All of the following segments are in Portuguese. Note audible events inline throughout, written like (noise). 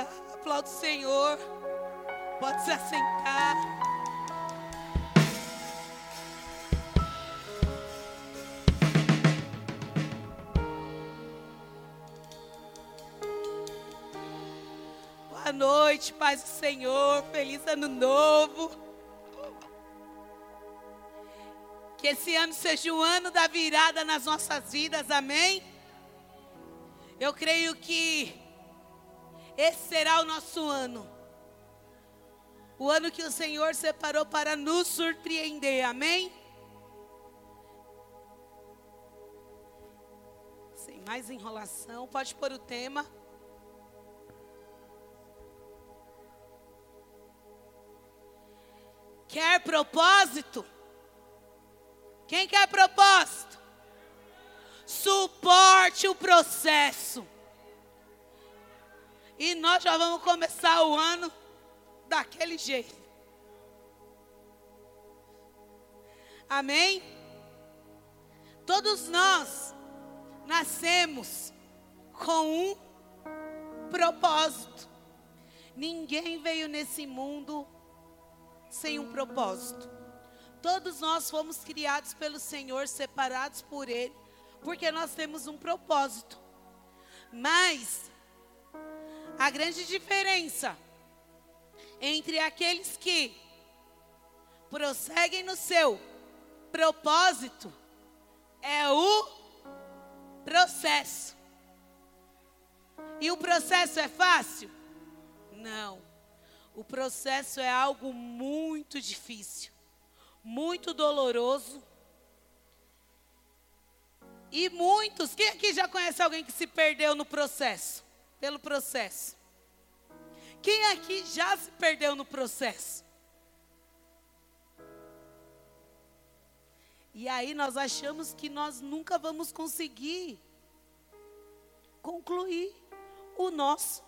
Aleluia. Aplauda o Senhor. Pode se assentar. Boa noite, paz do Senhor. Feliz ano novo. Que esse ano seja o ano da virada nas nossas vidas, amém? Eu creio que esse será o nosso ano. O ano que o Senhor separou para nos surpreender, amém? Sem mais enrolação, pode pôr o tema. Quer propósito? Quem quer propósito? Suporte o processo. E nós já vamos começar o ano daquele jeito. Amém? Todos nós nascemos com um propósito. Ninguém veio nesse mundo sem um propósito. Todos nós fomos criados pelo Senhor, separados por Ele, porque nós temos um propósito. Mas a grande diferença entre aqueles que prosseguem no seu propósito é o processo. E o processo é fácil? Não. O processo é algo muito difícil, muito doloroso. E muitos, quem aqui já conhece alguém que se perdeu no processo? Pelo processo. Quem aqui já se perdeu no processo? E aí nós achamos que nós nunca vamos conseguir concluir o nosso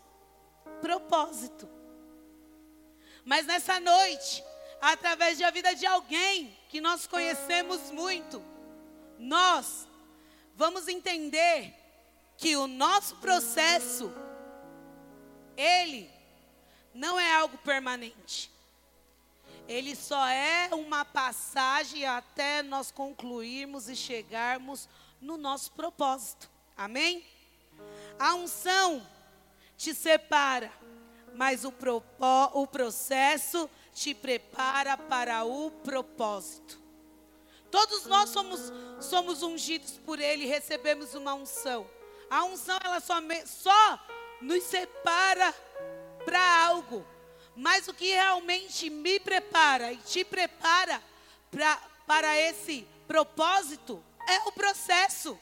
propósito. Mas nessa noite, através da vida de alguém que nós conhecemos muito, nós vamos entender que o nosso processo, ele não é algo permanente. Ele só é uma passagem até nós concluirmos e chegarmos no nosso propósito. Amém? A unção te separa, mas o, propó, o processo te prepara para o propósito. Todos nós somos, somos ungidos por Ele, recebemos uma unção. A unção, ela só, só nos separa para algo. Mas o que realmente me prepara e te prepara pra, para esse propósito é o processo.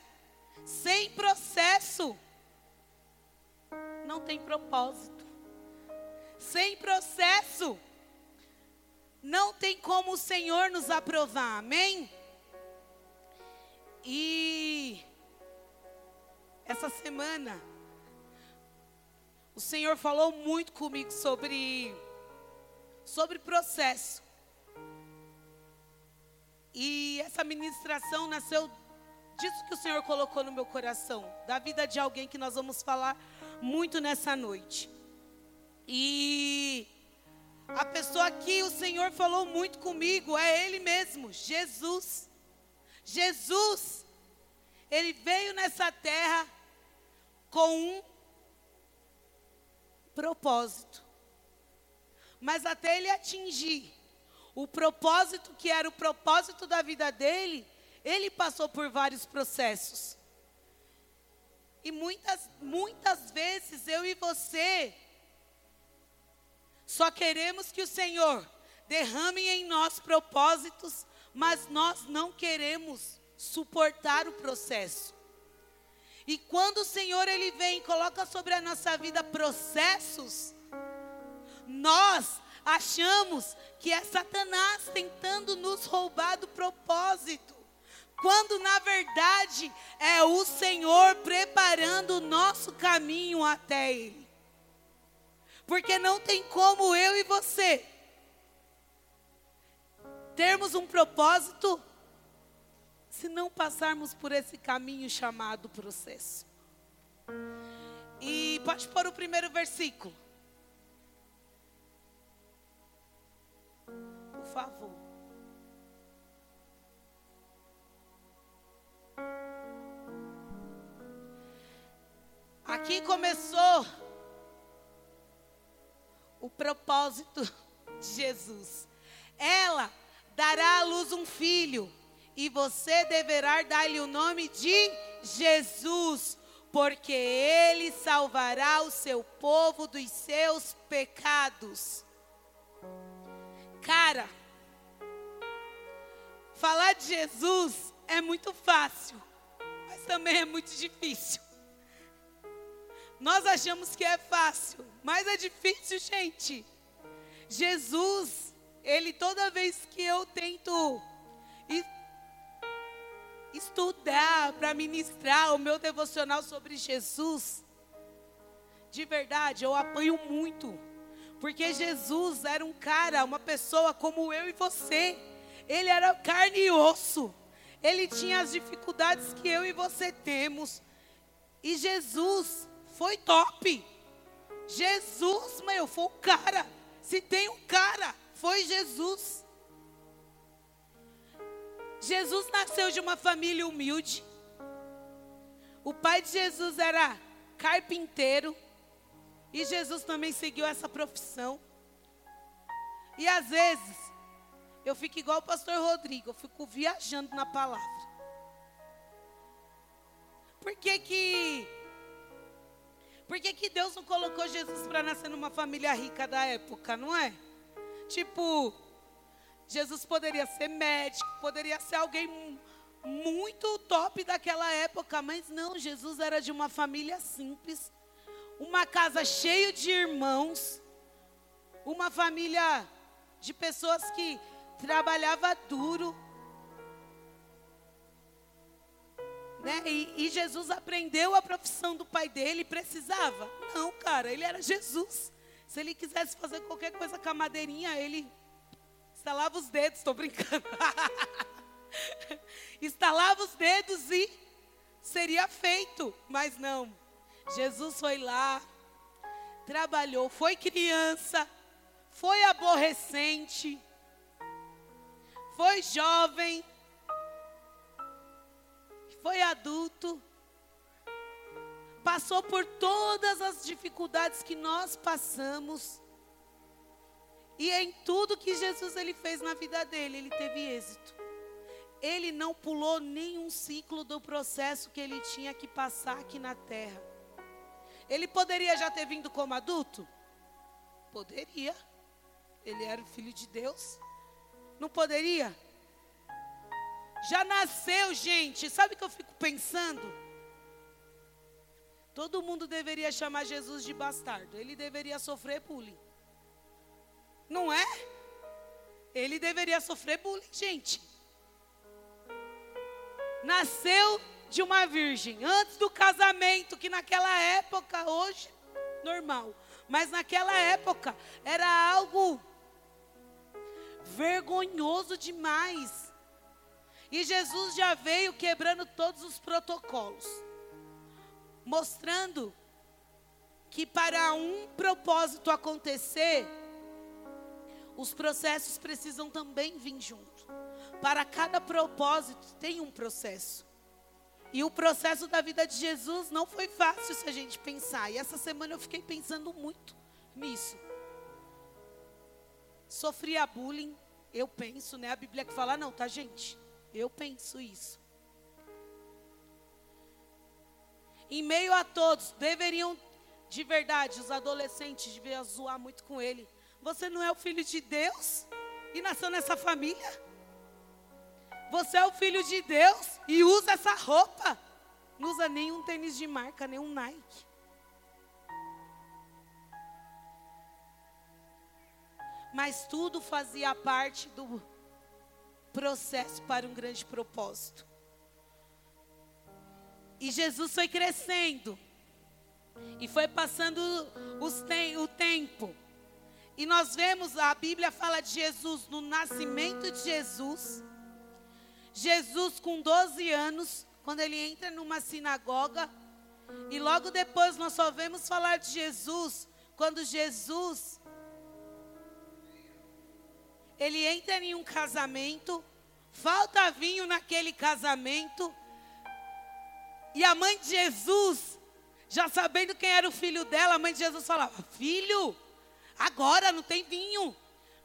Sem processo, não tem propósito. Sem processo, não tem como o Senhor nos aprovar, amém? E essa semana, o Senhor falou muito comigo sobre, sobre processo. E essa ministração nasceu disso que o Senhor colocou no meu coração, da vida de alguém que nós vamos falar muito nessa noite. E a pessoa que o Senhor falou muito comigo é Ele mesmo, Jesus. Jesus, Ele veio nessa terra com um propósito. Mas até ele atingir o propósito que era o propósito da vida dele, ele passou por vários processos. E muitas, muitas vezes eu e você só queremos que o Senhor derrame em nós propósitos, mas nós não queremos suportar o processo. E quando o Senhor ele vem e coloca sobre a nossa vida processos, nós achamos que é Satanás tentando nos roubar do propósito. Quando na verdade é o Senhor preparando o nosso caminho até Ele. Porque não tem como eu e você termos um propósito se não passarmos por esse caminho chamado processo. E pode pôr o primeiro versículo. Por favor. Aqui começou o propósito de Jesus. Ela dará à luz um filho e você deverá dar-lhe o nome de Jesus, porque ele salvará o seu povo dos seus pecados. Cara, falar de Jesus é muito fácil, mas também é muito difícil. Nós achamos que é fácil, mas é difícil, gente. Jesus, ele toda vez que eu tento estudar para ministrar o meu devocional sobre Jesus, de verdade, eu apanho muito. Porque Jesus era um cara, uma pessoa como eu e você. Ele era carne e osso. Ele tinha as dificuldades que eu e você temos. E Jesus foi top. Jesus, meu, foi o cara. Se tem um cara, foi Jesus. Jesus nasceu de uma família humilde. O pai de Jesus era carpinteiro. E Jesus também seguiu essa profissão. E às vezes, eu fico igual o pastor Rodrigo, eu fico viajando na palavra. Por que que por que, que Deus não colocou Jesus para nascer numa família rica da época, não é? Tipo, Jesus poderia ser médico, poderia ser alguém muito top daquela época, mas não, Jesus era de uma família simples, uma casa cheia de irmãos, uma família de pessoas que trabalhava duro, Né? E, e, Jesus aprendeu a profissão do pai dele, precisava? Não, cara, ele era Jesus. Se ele quisesse fazer qualquer coisa com a madeirinha, ele estalava os dedos, estou brincando. (laughs) estalava os dedos e seria feito, mas não. Jesus foi lá, trabalhou, foi criança, foi aborrecente, foi jovem, foi adulto, passou por todas as dificuldades que nós passamos. E em tudo que Jesus ele fez na vida dele, ele teve êxito. Ele não pulou nenhum ciclo do processo que ele tinha que passar aqui na terra. Ele poderia já ter vindo como adulto? Poderia. Ele era o filho de Deus. Não poderia? Já nasceu, gente. Sabe o que eu fico pensando? Todo mundo deveria chamar Jesus de bastardo. Ele deveria sofrer bullying. Não é? Ele deveria sofrer bullying, gente. Nasceu de uma virgem antes do casamento, que naquela época, hoje, normal. Mas naquela época era algo vergonhoso demais. E Jesus já veio quebrando todos os protocolos, mostrando que para um propósito acontecer, os processos precisam também vir junto. Para cada propósito tem um processo. E o processo da vida de Jesus não foi fácil se a gente pensar. E essa semana eu fiquei pensando muito nisso. Sofria bullying, eu penso, né? A Bíblia que fala, não, tá, gente? Eu penso isso. Em meio a todos, deveriam, de verdade, os adolescentes deviam zoar muito com ele. Você não é o filho de Deus e nasceu nessa família? Você é o filho de Deus e usa essa roupa. Não usa nenhum tênis de marca, nenhum Nike. Mas tudo fazia parte do processo para um grande propósito. E Jesus foi crescendo. E foi passando os te o tempo. E nós vemos, a Bíblia fala de Jesus no nascimento de Jesus. Jesus com 12 anos, quando ele entra numa sinagoga. E logo depois nós só vemos falar de Jesus quando Jesus ele entra em um casamento, falta vinho naquele casamento, e a mãe de Jesus, já sabendo quem era o filho dela, a mãe de Jesus falava: Filho, agora não tem vinho.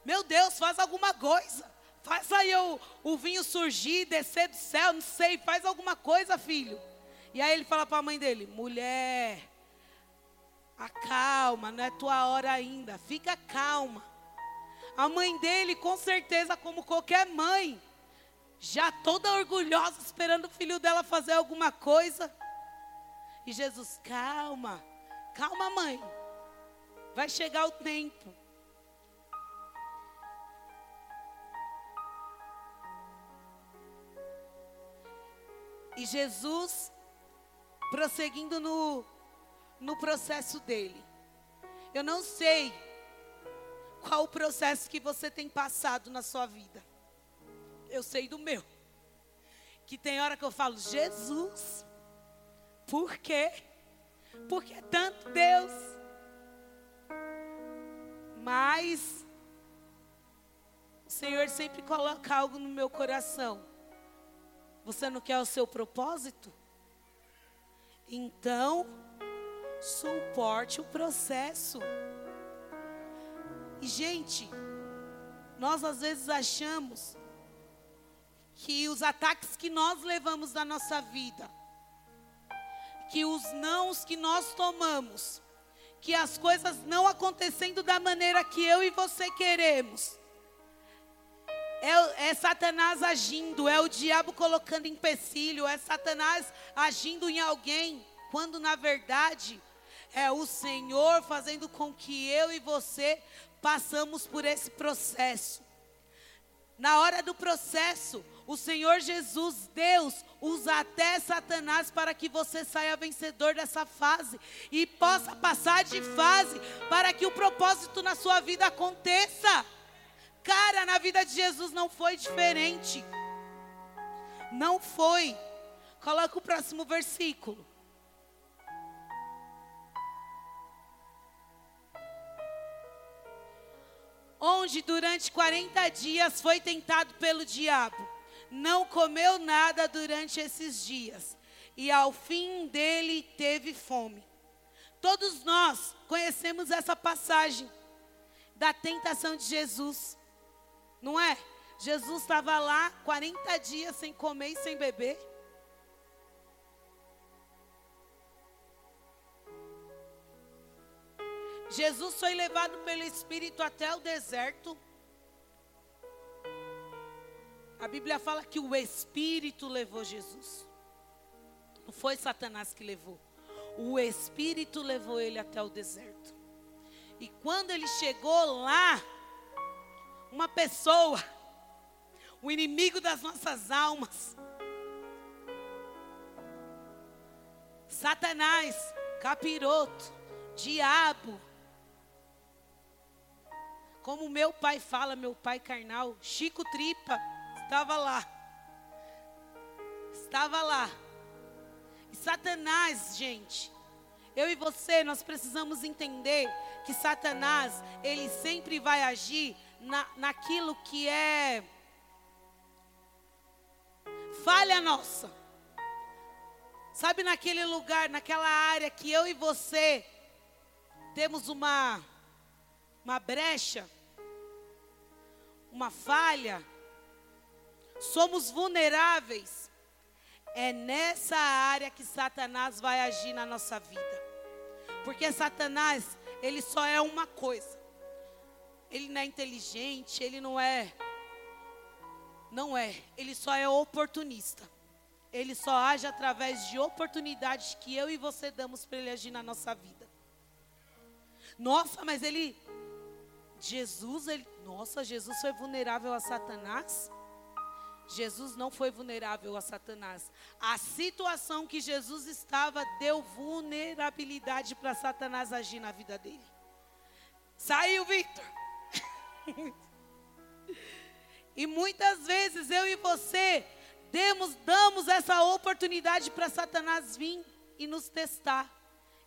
Meu Deus, faz alguma coisa. Faz aí o, o vinho surgir, descer do céu, não sei, faz alguma coisa, filho. E aí ele fala para a mãe dele: mulher, acalma, não é tua hora ainda, fica calma. A mãe dele, com certeza, como qualquer mãe, já toda orgulhosa, esperando o filho dela fazer alguma coisa. E Jesus, calma, calma, mãe, vai chegar o tempo. E Jesus, prosseguindo no, no processo dele. Eu não sei qual o processo que você tem passado na sua vida. Eu sei do meu. Que tem hora que eu falo, Jesus, por quê? Porque é tanto Deus. Mas o Senhor sempre coloca algo no meu coração você não quer o seu propósito? Então, suporte o processo. E, gente, nós às vezes achamos que os ataques que nós levamos na nossa vida, que os nãos que nós tomamos, que as coisas não acontecendo da maneira que eu e você queremos, é, é, Satanás agindo, é o diabo colocando empecilho, é Satanás agindo em alguém, quando na verdade é o Senhor fazendo com que eu e você passamos por esse processo. Na hora do processo, o Senhor Jesus, Deus, usa até Satanás para que você saia vencedor dessa fase e possa passar de fase para que o propósito na sua vida aconteça. Cara, na vida de Jesus não foi diferente. Não foi. Coloca o próximo versículo. Onde durante 40 dias foi tentado pelo diabo. Não comeu nada durante esses dias. E ao fim dele teve fome. Todos nós conhecemos essa passagem da tentação de Jesus. Não é? Jesus estava lá 40 dias sem comer e sem beber. Jesus foi levado pelo Espírito até o deserto. A Bíblia fala que o Espírito levou Jesus. Não foi Satanás que levou. O Espírito levou ele até o deserto. E quando ele chegou lá, uma pessoa, o inimigo das nossas almas. Satanás, capiroto, diabo. Como meu pai fala, meu pai carnal, Chico Tripa, estava lá. Estava lá. E Satanás, gente, eu e você, nós precisamos entender que Satanás, ele sempre vai agir na, naquilo que é falha nossa. Sabe naquele lugar, naquela área que eu e você temos uma uma brecha, uma falha, somos vulneráveis. É nessa área que Satanás vai agir na nossa vida. Porque Satanás, ele só é uma coisa ele não é inteligente, ele não é. Não é. Ele só é oportunista. Ele só age através de oportunidades que eu e você damos para ele agir na nossa vida. Nossa, mas ele. Jesus, ele. Nossa, Jesus foi vulnerável a Satanás? Jesus não foi vulnerável a Satanás. A situação que Jesus estava deu vulnerabilidade para Satanás agir na vida dele. Saiu, Victor. (laughs) e muitas vezes eu e você demos, damos essa oportunidade para Satanás vir e nos testar.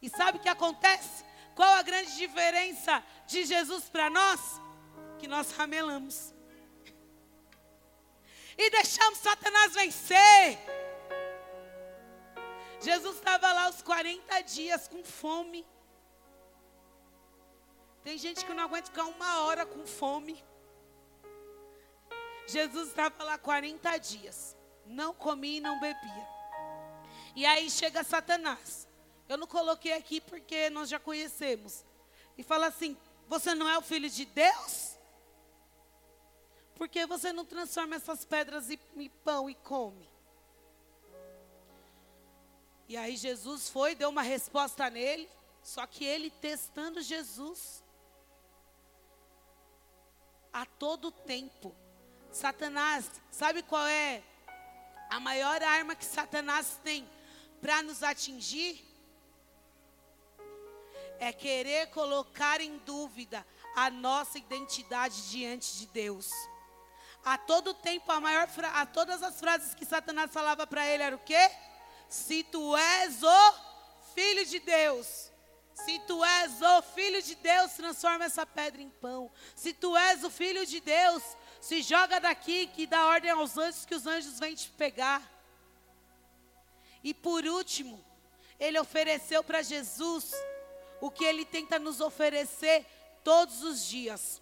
E sabe o que acontece? Qual a grande diferença de Jesus para nós? Que nós ramelamos. E deixamos Satanás vencer. Jesus estava lá os 40 dias com fome. Tem gente que não aguenta ficar uma hora com fome. Jesus estava lá 40 dias. Não comia e não bebia. E aí chega Satanás. Eu não coloquei aqui porque nós já conhecemos. E fala assim: Você não é o filho de Deus? Por que você não transforma essas pedras em pão e come? E aí Jesus foi, deu uma resposta nele, só que ele testando Jesus a todo tempo. Satanás, sabe qual é a maior arma que Satanás tem para nos atingir? É querer colocar em dúvida a nossa identidade diante de Deus. A todo tempo, a maior a todas as frases que Satanás falava para ele era o quê? Se tu és o filho de Deus, se tu és o filho de Deus, transforma essa pedra em pão. Se tu és o filho de Deus, se joga daqui que dá ordem aos anjos que os anjos vêm te pegar. E por último, ele ofereceu para Jesus o que ele tenta nos oferecer todos os dias: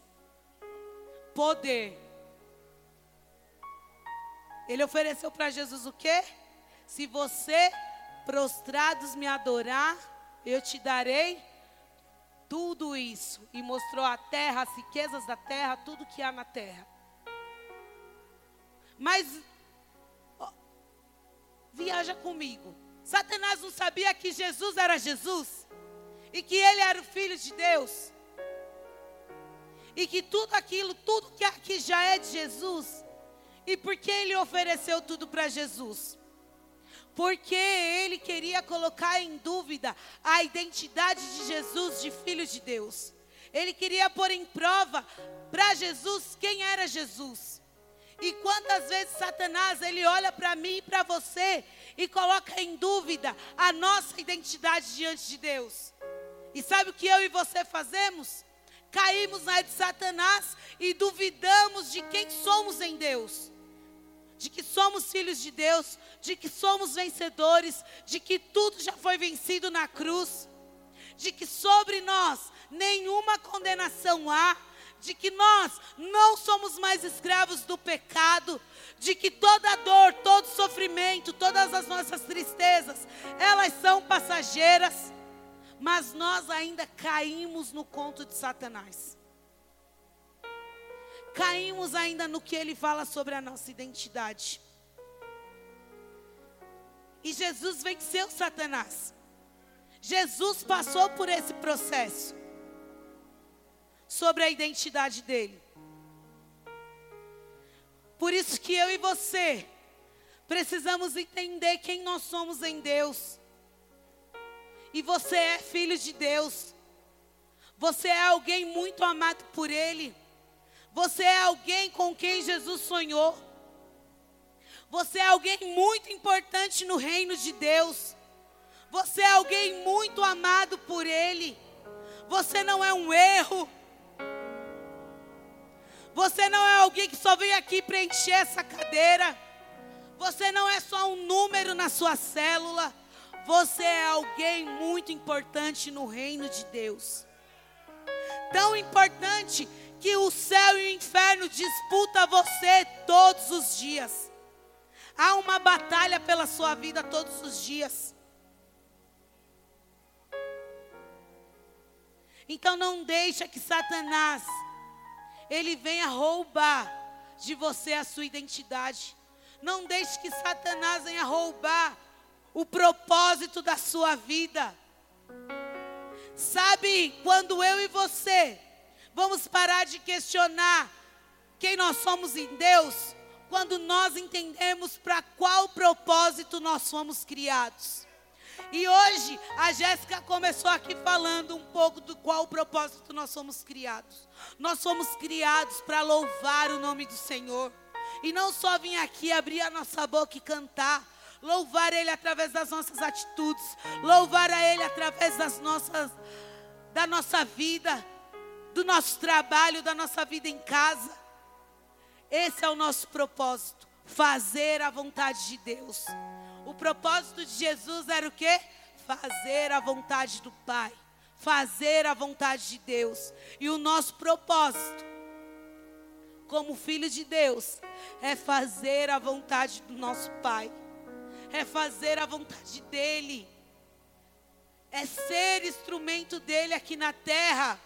poder. Ele ofereceu para Jesus o quê? Se você prostrados me adorar, eu te darei tudo isso. E mostrou a terra, as riquezas da terra, tudo que há na terra. Mas, ó, viaja comigo. Satanás não sabia que Jesus era Jesus? E que ele era o Filho de Deus? E que tudo aquilo, tudo que aqui já é de Jesus? E por que ele ofereceu tudo para Jesus? porque ele queria colocar em dúvida a identidade de Jesus de filho de Deus. Ele queria pôr em prova para Jesus quem era Jesus. E quantas vezes Satanás ele olha para mim e para você e coloca em dúvida a nossa identidade diante de Deus. E sabe o que eu e você fazemos? Caímos na de Satanás e duvidamos de quem somos em Deus de que somos filhos de Deus, de que somos vencedores, de que tudo já foi vencido na cruz, de que sobre nós nenhuma condenação há, de que nós não somos mais escravos do pecado, de que toda dor, todo sofrimento, todas as nossas tristezas, elas são passageiras, mas nós ainda caímos no conto de Satanás caímos ainda no que ele fala sobre a nossa identidade. E Jesus venceu Satanás. Jesus passou por esse processo sobre a identidade dele. Por isso que eu e você precisamos entender quem nós somos em Deus. E você é filho de Deus. Você é alguém muito amado por Ele. Você é alguém com quem Jesus sonhou. Você é alguém muito importante no reino de Deus. Você é alguém muito amado por Ele. Você não é um erro. Você não é alguém que só veio aqui preencher essa cadeira. Você não é só um número na sua célula. Você é alguém muito importante no reino de Deus. Tão importante que o céu e o inferno disputa você todos os dias. Há uma batalha pela sua vida todos os dias. Então não deixa que Satanás ele venha roubar de você a sua identidade. Não deixe que Satanás venha roubar o propósito da sua vida. Sabe, quando eu e você Vamos parar de questionar quem nós somos em Deus quando nós entendemos para qual propósito nós fomos criados. E hoje a Jéssica começou aqui falando um pouco do qual propósito nós somos criados. Nós somos criados para louvar o nome do Senhor. E não só vir aqui abrir a nossa boca e cantar, louvar Ele através das nossas atitudes, louvar a Ele através das nossas, da nossa vida, do nosso trabalho, da nossa vida em casa. Esse é o nosso propósito. fazer a vontade de Deus. O propósito de Jesus era o quê? Fazer a vontade do Pai, fazer a vontade de Deus. E o nosso propósito, como filho de Deus, é fazer a vontade do nosso Pai, é fazer a vontade dEle, é ser instrumento dEle aqui na terra.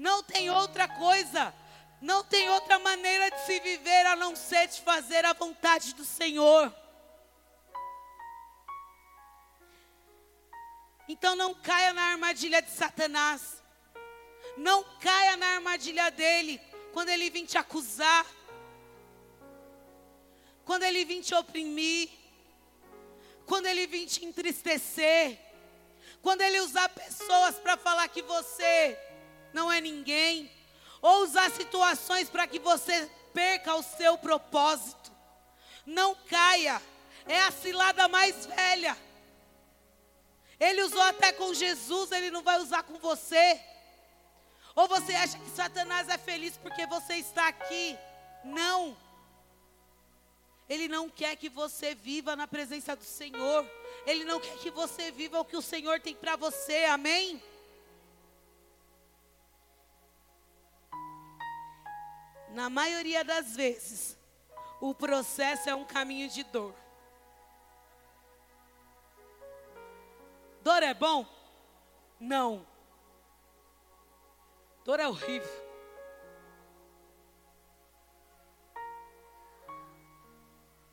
Não tem outra coisa, não tem outra maneira de se viver a não ser de fazer a vontade do Senhor. Então não caia na armadilha de Satanás. Não caia na armadilha dele quando ele vir te acusar. Quando ele vir te oprimir. Quando ele vir te entristecer. Quando ele usar pessoas para falar que você não é ninguém. Ou usar situações para que você perca o seu propósito. Não caia. É a cilada mais velha. Ele usou até com Jesus, ele não vai usar com você. Ou você acha que Satanás é feliz porque você está aqui? Não. Ele não quer que você viva na presença do Senhor. Ele não quer que você viva o que o Senhor tem para você. Amém? Na maioria das vezes, o processo é um caminho de dor. Dor é bom? Não. Dor é horrível.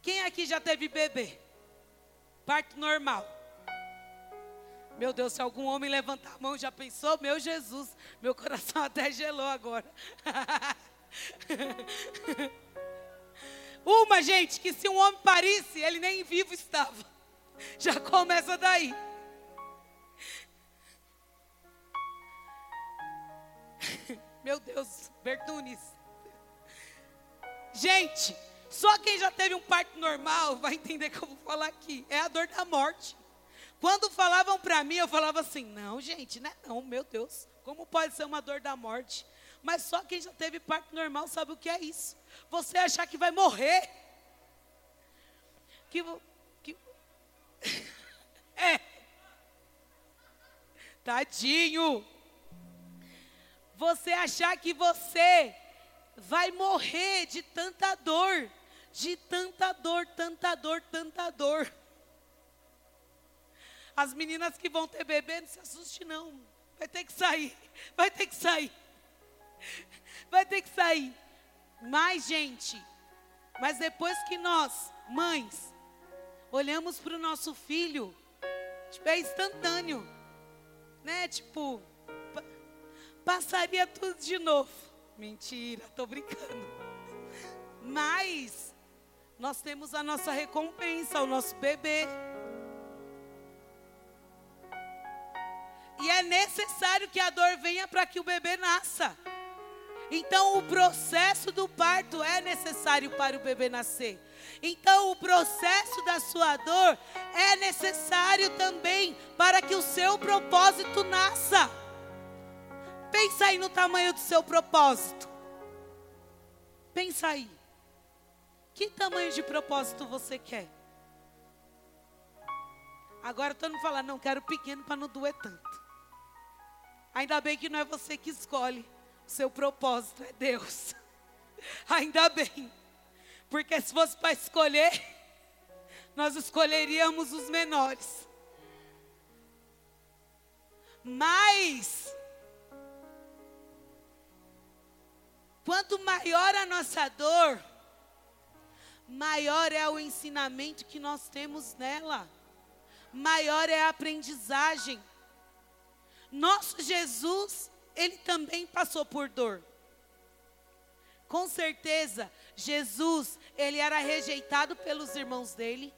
Quem aqui já teve bebê? Parto normal. Meu Deus, se algum homem levantar a mão, já pensou? Meu Jesus, meu coração (laughs) até gelou agora. (laughs) (laughs) Uma, gente, que se um homem parisse, ele nem vivo estava. Já começa daí. (laughs) Meu Deus, Bertunes. Gente, só quem já teve um parto normal vai entender que eu vou falar aqui. É a dor da morte. Quando falavam para mim, eu falava assim: não, gente, não é não, meu Deus. Como pode ser uma dor da morte? Mas só quem já teve parto normal sabe o que é isso. Você achar que vai morrer. Que. que (laughs) é. Tadinho você achar que você vai morrer de tanta dor, de tanta dor, tanta dor, tanta dor. As meninas que vão ter bebê, não se assuste não. Vai ter que sair, vai ter que sair. Vai ter que sair. Mas, gente, mas depois que nós, mães, olhamos para o nosso filho, tipo, é instantâneo, né? Tipo, passaria tudo de novo. Mentira, estou brincando. Mas nós temos a nossa recompensa, o nosso bebê. E é necessário que a dor venha para que o bebê nasça. Então, o processo do parto é necessário para o bebê nascer. Então, o processo da sua dor é necessário também para que o seu propósito nasça. Pensa aí no tamanho do seu propósito. Pensa aí. Que tamanho de propósito você quer? Agora todo mundo fala, não, quero pequeno para não doer tanto. Ainda bem que não é você que escolhe. Seu propósito é Deus. (laughs) Ainda bem. Porque se fosse para escolher, nós escolheríamos os menores. Mas Quanto maior a nossa dor, maior é o ensinamento que nós temos nela, maior é a aprendizagem. Nosso Jesus, ele também passou por dor. Com certeza, Jesus, ele era rejeitado pelos irmãos dele,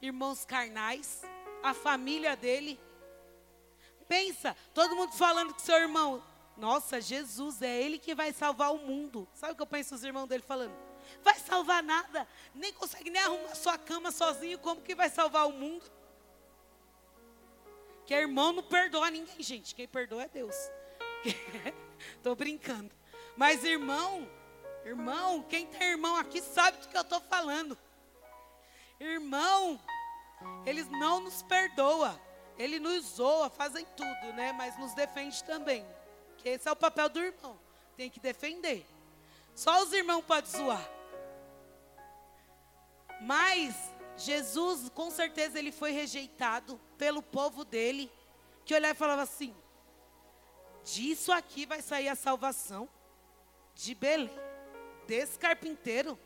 irmãos carnais, a família dele. Pensa, todo mundo falando que seu irmão, nossa, Jesus, é Ele que vai salvar o mundo. Sabe o que eu penso os irmãos dele falando? Vai salvar nada, nem consegue nem arrumar sua cama sozinho, como que vai salvar o mundo? Que irmão não perdoa ninguém, gente. Quem perdoa é Deus. Estou (laughs) brincando. Mas irmão, Irmão, quem tem irmão aqui sabe do que eu estou falando. Irmão, eles não nos perdoa. Ele nos zoa, fazem tudo, né? Mas nos defende também. Que esse é o papel do irmão. Tem que defender. Só os irmãos podem zoar. Mas Jesus, com certeza, ele foi rejeitado pelo povo dele, que olhava e falava assim: disso aqui vai sair a salvação de Belém, desse carpinteiro,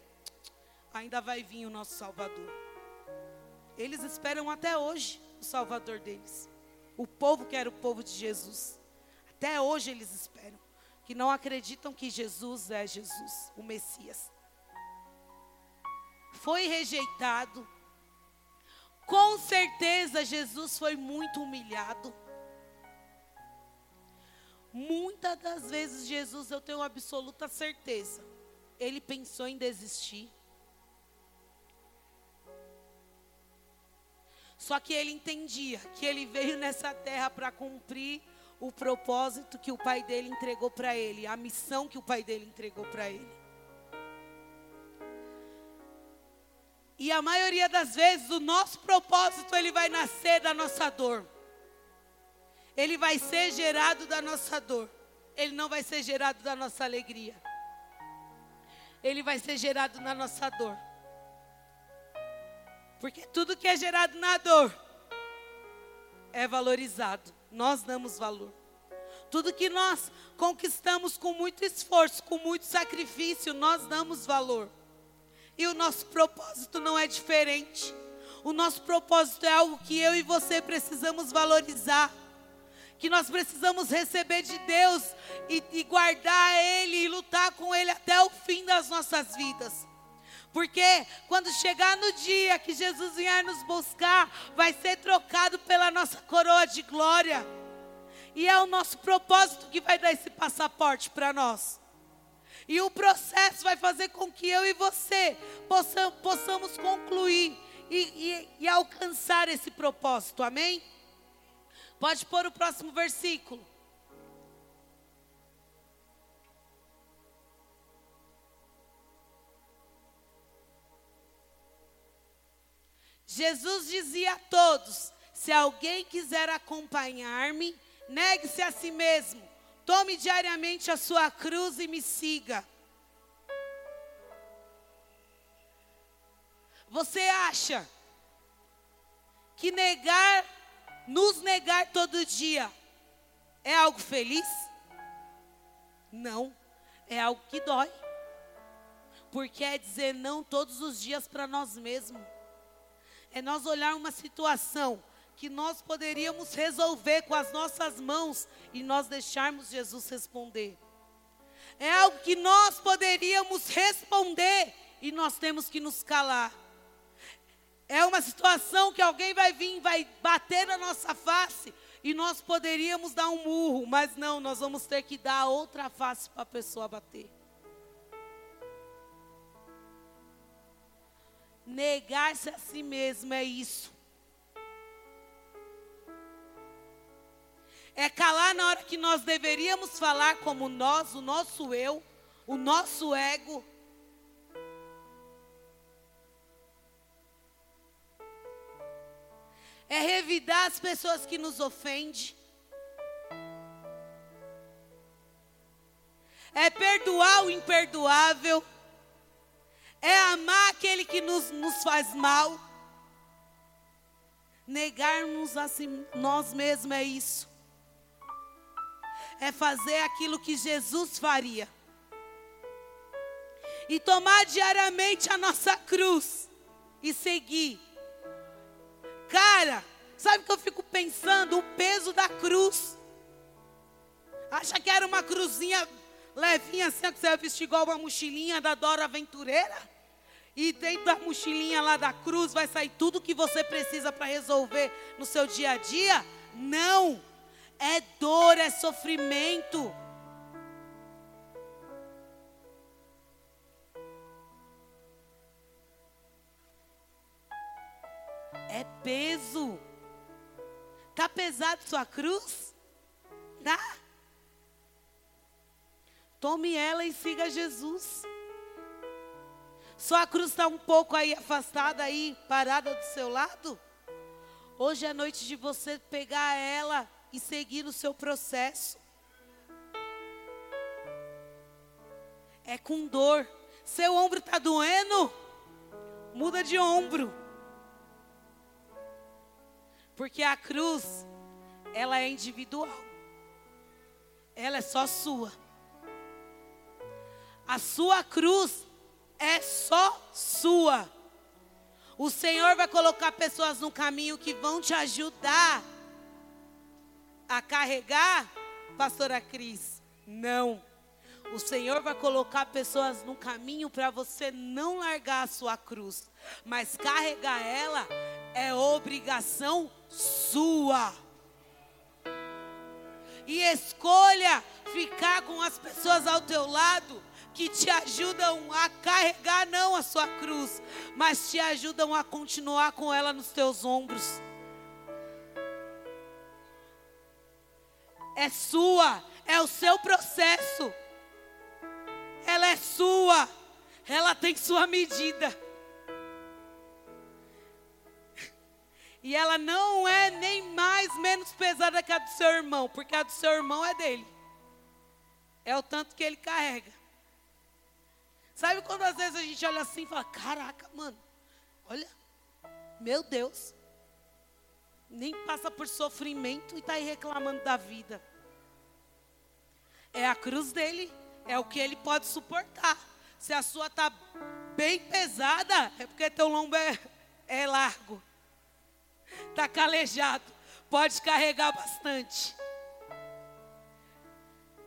ainda vai vir o nosso Salvador. Eles esperam até hoje o Salvador deles. O povo que era o povo de Jesus. Até hoje eles esperam. Que não acreditam que Jesus é Jesus, o Messias. Foi rejeitado. Com certeza Jesus foi muito humilhado. Muitas das vezes Jesus, eu tenho absoluta certeza, ele pensou em desistir. Só que ele entendia que ele veio nessa terra para cumprir o propósito que o pai dele entregou para ele, a missão que o pai dele entregou para ele. E a maioria das vezes o nosso propósito ele vai nascer da nossa dor. Ele vai ser gerado da nossa dor. Ele não vai ser gerado da nossa alegria. Ele vai ser gerado na nossa dor. Porque tudo que é gerado na dor é valorizado. Nós damos valor. Tudo que nós conquistamos com muito esforço, com muito sacrifício, nós damos valor. E o nosso propósito não é diferente. O nosso propósito é algo que eu e você precisamos valorizar. Que nós precisamos receber de Deus e, e guardar Ele e lutar com Ele até o fim das nossas vidas. Porque quando chegar no dia que Jesus vier nos buscar, vai ser trocado pela nossa coroa de glória. E é o nosso propósito que vai dar esse passaporte para nós. E o processo vai fazer com que eu e você possamos, concluir e, e, e alcançar esse propósito. Amém? Pode pôr o próximo versículo. Jesus dizia a todos: se alguém quiser acompanhar-me, negue-se a si mesmo, tome diariamente a sua cruz e me siga. Você acha que negar, nos negar todo dia, é algo feliz? Não, é algo que dói. Porque é dizer não todos os dias para nós mesmos é nós olhar uma situação que nós poderíamos resolver com as nossas mãos e nós deixarmos Jesus responder. É algo que nós poderíamos responder e nós temos que nos calar. É uma situação que alguém vai vir, vai bater na nossa face e nós poderíamos dar um murro, mas não, nós vamos ter que dar outra face para a pessoa bater. Negar-se a si mesmo é isso. É calar na hora que nós deveríamos falar como nós, o nosso eu, o nosso ego. É revidar as pessoas que nos ofendem. É perdoar o imperdoável é amar aquele que nos, nos faz mal. Negarmos a si, nós mesmos é isso. É fazer aquilo que Jesus faria. E tomar diariamente a nossa cruz e seguir. Cara, sabe o que eu fico pensando? O peso da cruz. Acha que era uma cruzinha levinha assim, que você vai vestir igual uma mochilinha da Dora Aventureira? E dentro da mochilinha lá da cruz vai sair tudo que você precisa para resolver no seu dia a dia? Não. É dor, é sofrimento. É peso. Tá pesado sua cruz? Tá? Tome ela e siga Jesus. Sua cruz está um pouco aí afastada aí, parada do seu lado? Hoje é noite de você pegar ela e seguir o seu processo. É com dor. Seu ombro está doendo? Muda de ombro. Porque a cruz, ela é individual. Ela é só sua. A sua cruz é só sua. O Senhor vai colocar pessoas no caminho que vão te ajudar a carregar, pastora Cris. Não. O Senhor vai colocar pessoas no caminho para você não largar a sua cruz, mas carregar ela é obrigação sua. E escolha ficar com as pessoas ao teu lado que te ajudam a carregar não a sua cruz, mas te ajudam a continuar com ela nos teus ombros. É sua, é o seu processo. Ela é sua, ela tem sua medida. E ela não é nem mais menos pesada que a do seu irmão, porque a do seu irmão é dele. É o tanto que ele carrega. Sabe quando às vezes a gente olha assim e fala: Caraca, mano, olha, meu Deus, nem passa por sofrimento e está aí reclamando da vida. É a cruz dele, é o que ele pode suportar. Se a sua está bem pesada, é porque teu lombo é, é largo está calejado, pode carregar bastante.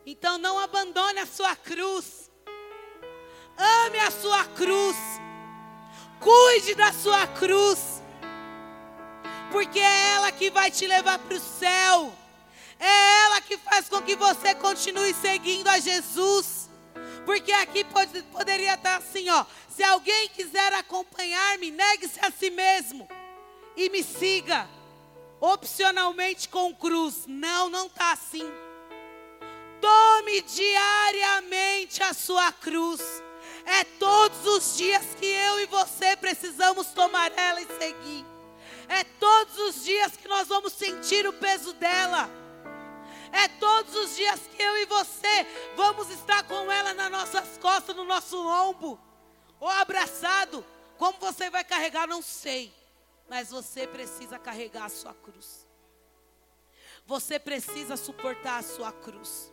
Então não abandone a sua cruz. Ame a sua cruz. Cuide da sua cruz. Porque é ela que vai te levar para o céu. É ela que faz com que você continue seguindo a Jesus. Porque aqui pode, poderia estar assim, ó. Se alguém quiser acompanhar-me, negue-se a si mesmo e me siga. Opcionalmente com cruz. Não, não está assim. Tome diariamente a sua cruz. É todos os dias que eu e você precisamos tomar ela e seguir. É todos os dias que nós vamos sentir o peso dela. É todos os dias que eu e você vamos estar com ela nas nossas costas, no nosso lombo, ou abraçado. Como você vai carregar, não sei. Mas você precisa carregar a sua cruz. Você precisa suportar a sua cruz.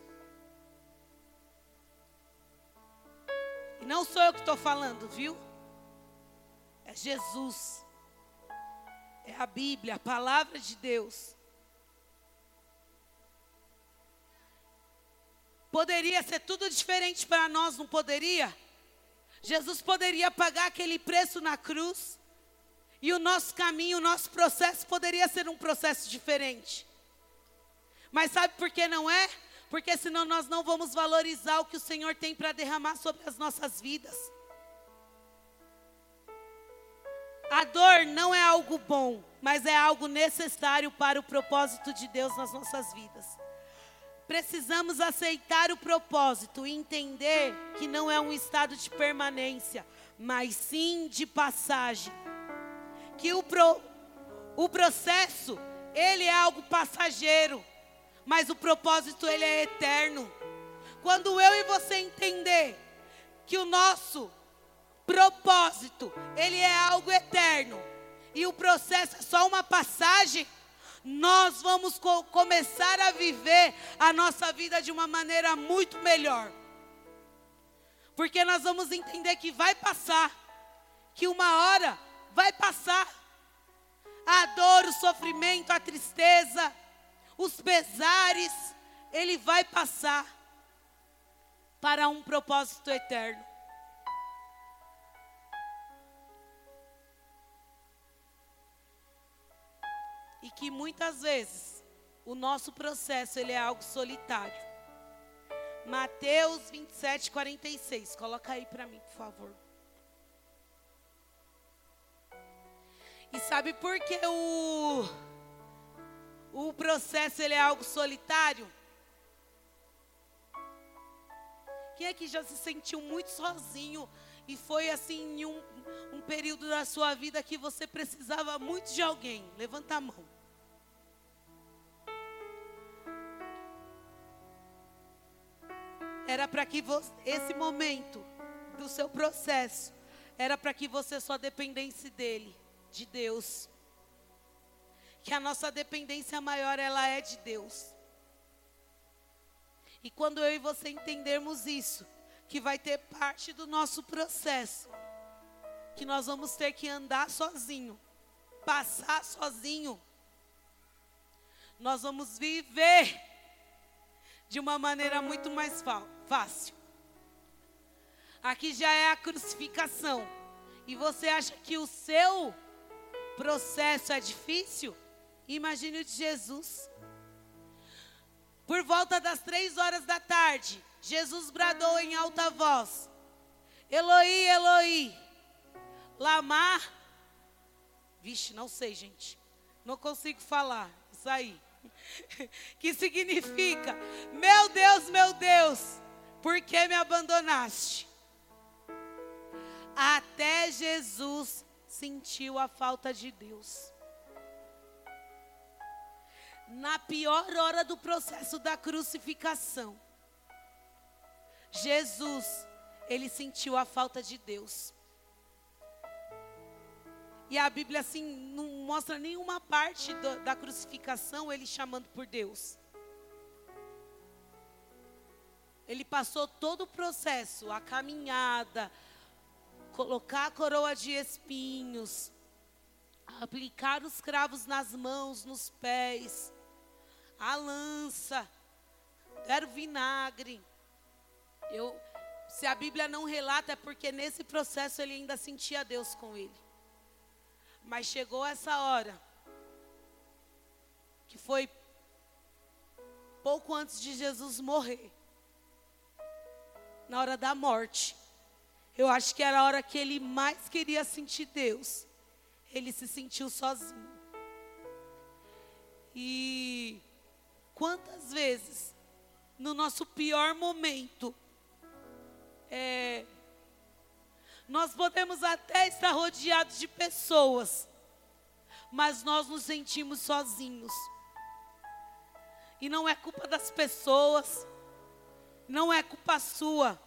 E não sou eu que estou falando, viu? É Jesus. É a Bíblia, a palavra de Deus. Poderia ser tudo diferente para nós, não poderia? Jesus poderia pagar aquele preço na cruz. E o nosso caminho, o nosso processo poderia ser um processo diferente. Mas sabe por que não é? Porque senão nós não vamos valorizar o que o Senhor tem para derramar sobre as nossas vidas. A dor não é algo bom, mas é algo necessário para o propósito de Deus nas nossas vidas. Precisamos aceitar o propósito e entender que não é um estado de permanência, mas sim de passagem que o, pro, o processo, ele é algo passageiro, mas o propósito, ele é eterno. Quando eu e você entender que o nosso propósito, ele é algo eterno, e o processo é só uma passagem, nós vamos co começar a viver a nossa vida de uma maneira muito melhor. Porque nós vamos entender que vai passar, que uma hora vai passar. A dor, o sofrimento, a tristeza, os pesares, ele vai passar para um propósito eterno. E que muitas vezes o nosso processo ele é algo solitário. Mateus 27, 46. Coloca aí para mim, por favor. E sabe por que o, o processo ele é algo solitário? Quem é que já se sentiu muito sozinho E foi assim em um, um período da sua vida que você precisava muito de alguém. Levanta a mão. Era para que você, esse momento do seu processo era para que você só dependesse dele, de Deus. Que a nossa dependência maior ela é de Deus. E quando eu e você entendermos isso, que vai ter parte do nosso processo, que nós vamos ter que andar sozinho, passar sozinho, nós vamos viver de uma maneira muito mais fácil. Aqui já é a crucificação. E você acha que o seu processo é difícil? Imagine o de Jesus. Por volta das três horas da tarde, Jesus bradou em alta voz: Eloi, Eloi, Lamar. Vixe, não sei, gente. Não consigo falar. Isso aí. (laughs) que significa: Meu Deus, meu Deus, por que me abandonaste? Até Jesus sentiu a falta de Deus. Na pior hora do processo da crucificação, Jesus, ele sentiu a falta de Deus. E a Bíblia, assim, não mostra nenhuma parte do, da crucificação ele chamando por Deus. Ele passou todo o processo, a caminhada, colocar a coroa de espinhos, aplicar os cravos nas mãos, nos pés, a lança, era o vinagre. Eu, se a Bíblia não relata, é porque nesse processo ele ainda sentia Deus com ele. Mas chegou essa hora, que foi pouco antes de Jesus morrer, na hora da morte. Eu acho que era a hora que ele mais queria sentir Deus. Ele se sentiu sozinho. E quantas vezes, no nosso pior momento, é, nós podemos até estar rodeados de pessoas, mas nós nos sentimos sozinhos. E não é culpa das pessoas, não é culpa sua,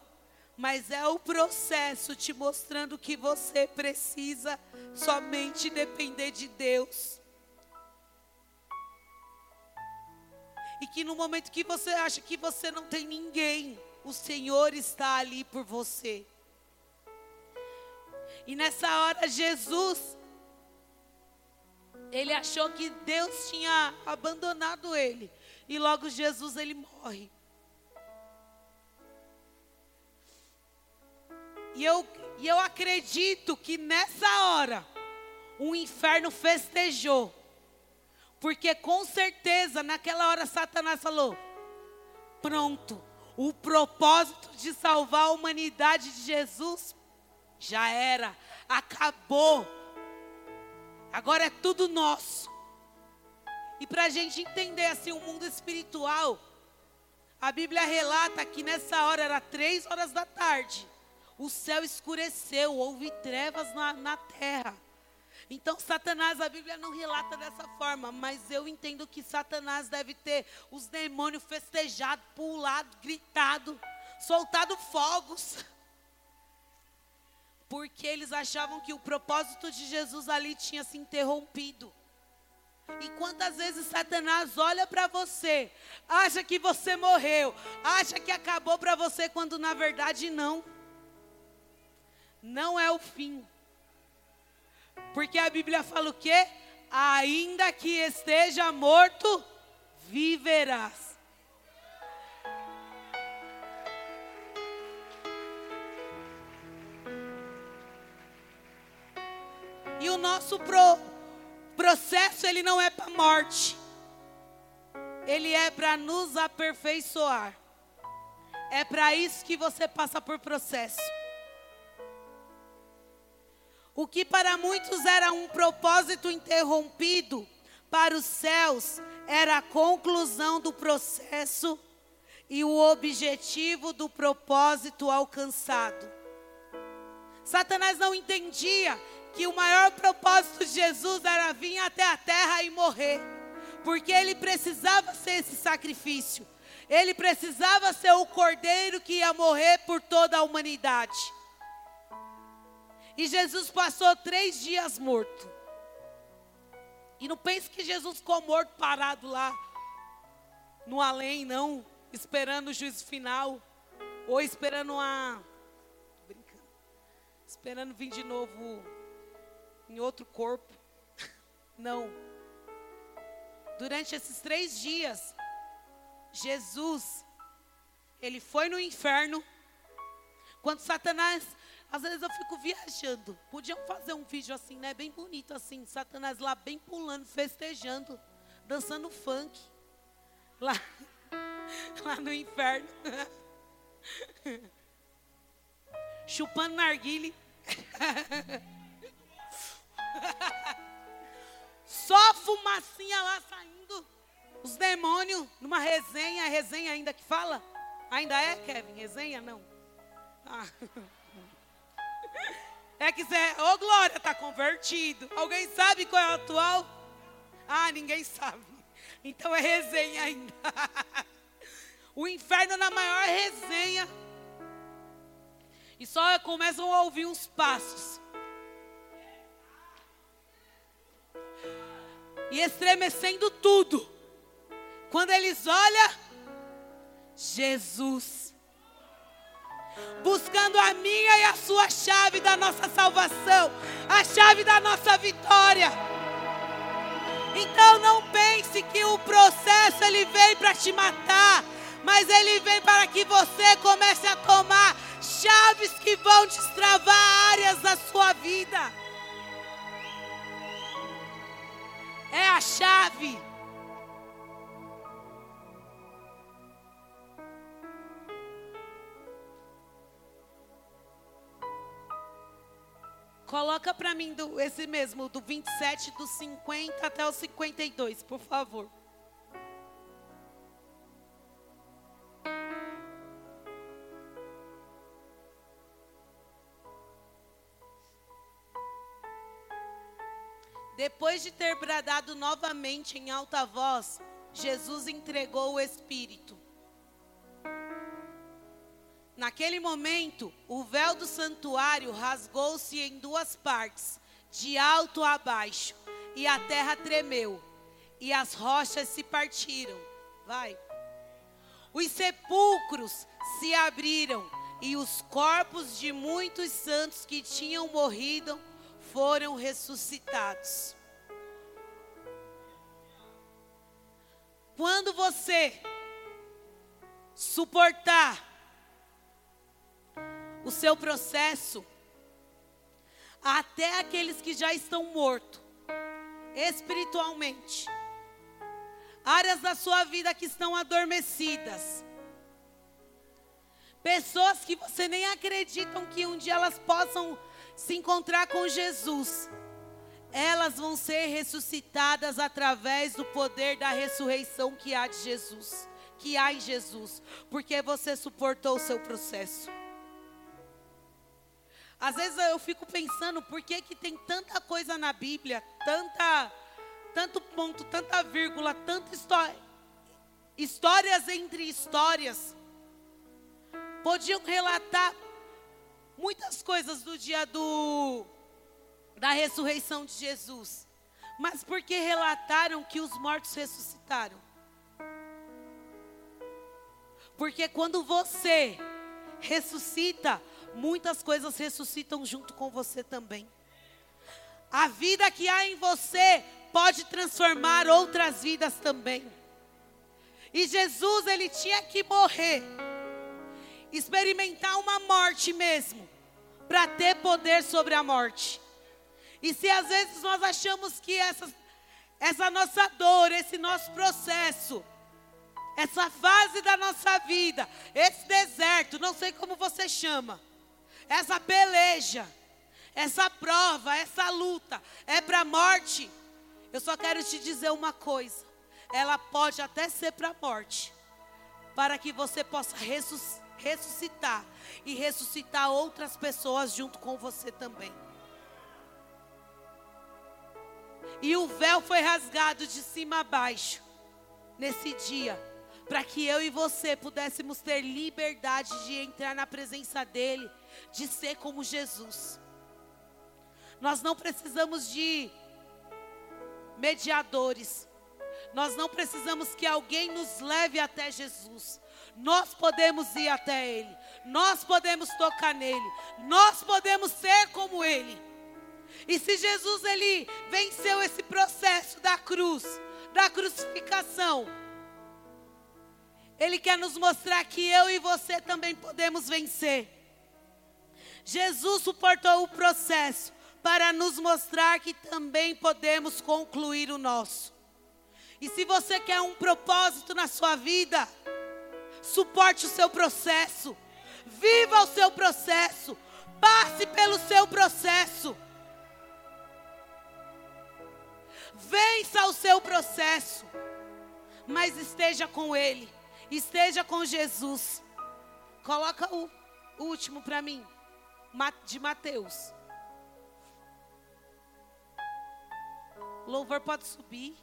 mas é o processo te mostrando que você precisa somente depender de Deus. E que no momento que você acha que você não tem ninguém, o Senhor está ali por você. E nessa hora Jesus ele achou que Deus tinha abandonado ele. E logo Jesus ele morre. E eu, e eu acredito que nessa hora o inferno festejou. Porque com certeza naquela hora Satanás falou: pronto, o propósito de salvar a humanidade de Jesus já era, acabou. Agora é tudo nosso. E para a gente entender assim o mundo espiritual, a Bíblia relata que nessa hora era três horas da tarde, o céu escureceu, houve trevas na, na terra. Então, Satanás, a Bíblia não relata dessa forma, mas eu entendo que Satanás deve ter os demônios festejado, pulado, gritado, soltado fogos. (laughs) Porque eles achavam que o propósito de Jesus ali tinha se interrompido. E quantas vezes Satanás olha para você, acha que você morreu, acha que acabou para você, quando na verdade não. Não é o fim. Porque a Bíblia fala o quê? Ainda que esteja morto, viverás. E o nosso pro, processo, ele não é para morte. Ele é para nos aperfeiçoar. É para isso que você passa por processo. O que para muitos era um propósito interrompido, para os céus era a conclusão do processo e o objetivo do propósito alcançado. Satanás não entendia que o maior propósito de Jesus era vir até a terra e morrer, porque ele precisava ser esse sacrifício, ele precisava ser o cordeiro que ia morrer por toda a humanidade. E Jesus passou três dias morto. E não pense que Jesus ficou morto parado lá no além, não, esperando o juízo final, ou esperando uma. brincando. Esperando vir de novo em outro corpo. (laughs) Não. Durante esses três dias, Jesus, ele foi no inferno. Quando Satanás, às vezes eu fico viajando. Podiam fazer um vídeo assim, né? Bem bonito assim. Satanás lá bem pulando, festejando, dançando funk. Lá, (laughs) lá no inferno. (laughs) Chupando narguile. (laughs) Só fumacinha lá saindo. Os demônios numa resenha, resenha ainda que fala? Ainda é, Kevin? Resenha? Não. Ah. É que Zé, ô oh, Glória, está convertido. Alguém sabe qual é o atual? Ah, ninguém sabe. Então é resenha ainda. (laughs) O inferno na maior resenha. E só começam a ouvir uns passos. e estremecendo tudo. Quando eles olham, Jesus. Buscando a minha e a sua chave da nossa salvação, a chave da nossa vitória. Então não pense que o processo ele vem para te matar, mas ele vem para que você comece a tomar chaves que vão destravar áreas da sua vida. é a chave. Coloca para mim do, esse mesmo, do 27, do 50 até o 52, por favor. Depois de ter bradado novamente em alta voz, Jesus entregou o Espírito. Naquele momento, o véu do santuário rasgou-se em duas partes, de alto a baixo, e a terra tremeu, e as rochas se partiram. Vai. Os sepulcros se abriram, e os corpos de muitos santos que tinham morrido foram ressuscitados. Quando você suportar o seu processo, até aqueles que já estão mortos, espiritualmente, áreas da sua vida que estão adormecidas, pessoas que você nem acreditam que um dia elas possam se encontrar com Jesus, elas vão ser ressuscitadas através do poder da ressurreição que há de Jesus, que há em Jesus, porque você suportou o seu processo. Às vezes eu fico pensando por que, que tem tanta coisa na Bíblia, tanta, tanto ponto, tanta vírgula, tanta história, histórias entre histórias. Podiam relatar muitas coisas do dia do da ressurreição de Jesus, mas porque relataram que os mortos ressuscitaram. Porque quando você ressuscita, muitas coisas ressuscitam junto com você também. A vida que há em você pode transformar outras vidas também. E Jesus, ele tinha que morrer, experimentar uma morte mesmo, para ter poder sobre a morte. E se às vezes nós achamos que essa, essa nossa dor, esse nosso processo, essa fase da nossa vida, esse deserto, não sei como você chama, essa peleja, essa prova, essa luta, é para a morte, eu só quero te dizer uma coisa: ela pode até ser para a morte, para que você possa ressuscitar e ressuscitar outras pessoas junto com você também. E o véu foi rasgado de cima a baixo nesse dia, para que eu e você pudéssemos ter liberdade de entrar na presença dEle, de ser como Jesus. Nós não precisamos de mediadores, nós não precisamos que alguém nos leve até Jesus. Nós podemos ir até Ele, nós podemos tocar nele, nós podemos ser como Ele. E se Jesus ele venceu esse processo da cruz, da crucificação, ele quer nos mostrar que eu e você também podemos vencer. Jesus suportou o processo para nos mostrar que também podemos concluir o nosso. E se você quer um propósito na sua vida, suporte o seu processo, viva o seu processo, passe pelo seu processo. Vença o seu processo, mas esteja com Ele, esteja com Jesus. Coloca o último para mim, de Mateus. Louvor pode subir.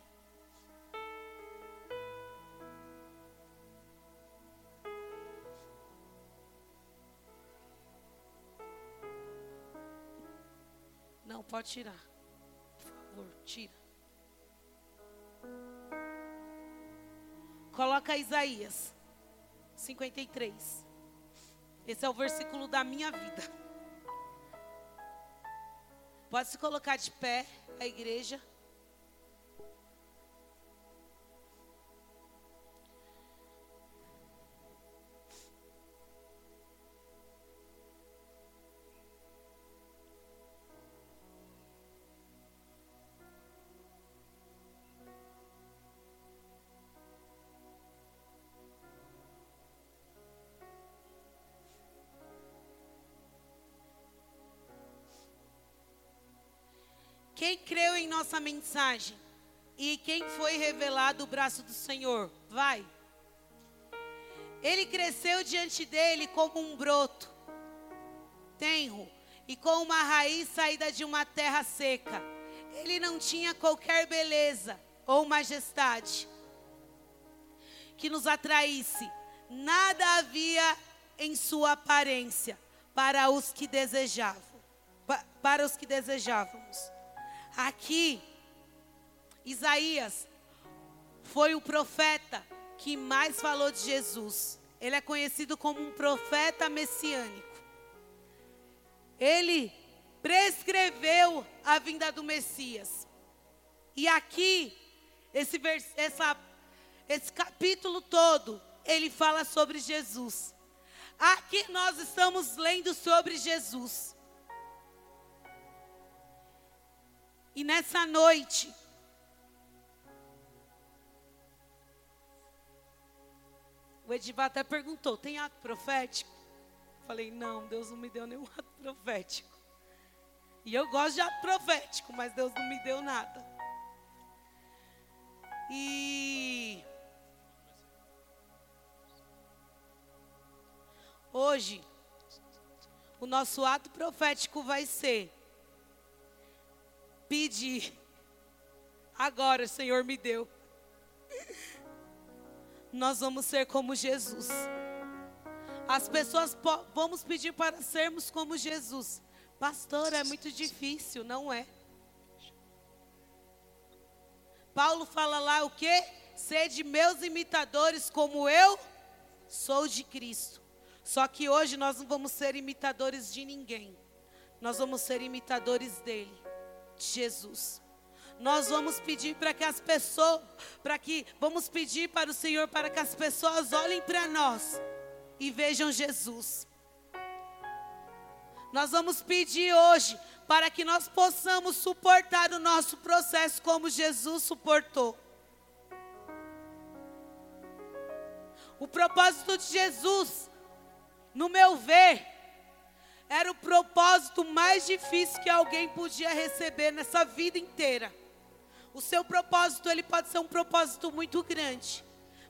Não, pode tirar. Por favor, tira. Coloca Isaías 53. Esse é o versículo da minha vida. Pode se colocar de pé, a igreja. Quem creu em nossa mensagem? E quem foi revelado o braço do Senhor? Vai. Ele cresceu diante dele como um broto, tenro, e com uma raiz saída de uma terra seca. Ele não tinha qualquer beleza ou majestade que nos atraísse. Nada havia em sua aparência para os que desejavam, para os que desejávamos. Aqui, Isaías foi o profeta que mais falou de Jesus. Ele é conhecido como um profeta messiânico. Ele prescreveu a vinda do Messias. E aqui, esse, vers, essa, esse capítulo todo, ele fala sobre Jesus. Aqui nós estamos lendo sobre Jesus. E nessa noite, o Edivar até perguntou: tem ato profético? Falei: não, Deus não me deu nenhum ato profético. E eu gosto de ato profético, mas Deus não me deu nada. E hoje, o nosso ato profético vai ser pedir. Agora, o Senhor me deu. Nós vamos ser como Jesus. As pessoas vamos pedir para sermos como Jesus. Pastor, é muito difícil, não é? Paulo fala lá o que? Sede meus imitadores como eu sou de Cristo. Só que hoje nós não vamos ser imitadores de ninguém. Nós vamos ser imitadores dele de Jesus. Nós vamos pedir para que as pessoas, para que vamos pedir para o Senhor para que as pessoas olhem para nós e vejam Jesus. Nós vamos pedir hoje para que nós possamos suportar o nosso processo como Jesus suportou. O propósito de Jesus, no meu ver, era o propósito mais difícil que alguém podia receber nessa vida inteira. O seu propósito, ele pode ser um propósito muito grande,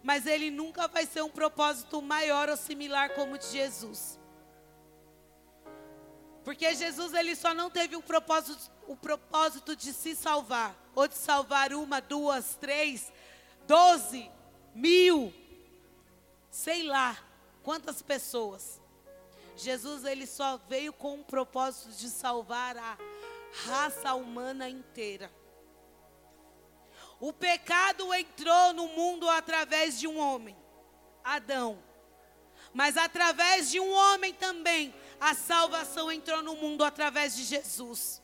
mas ele nunca vai ser um propósito maior ou similar como o de Jesus. Porque Jesus ele só não teve o propósito, o propósito de se salvar, ou de salvar uma, duas, três, doze, mil, sei lá quantas pessoas. Jesus ele só veio com o propósito de salvar a raça humana inteira. O pecado entrou no mundo através de um homem, Adão. Mas através de um homem também, a salvação entrou no mundo através de Jesus.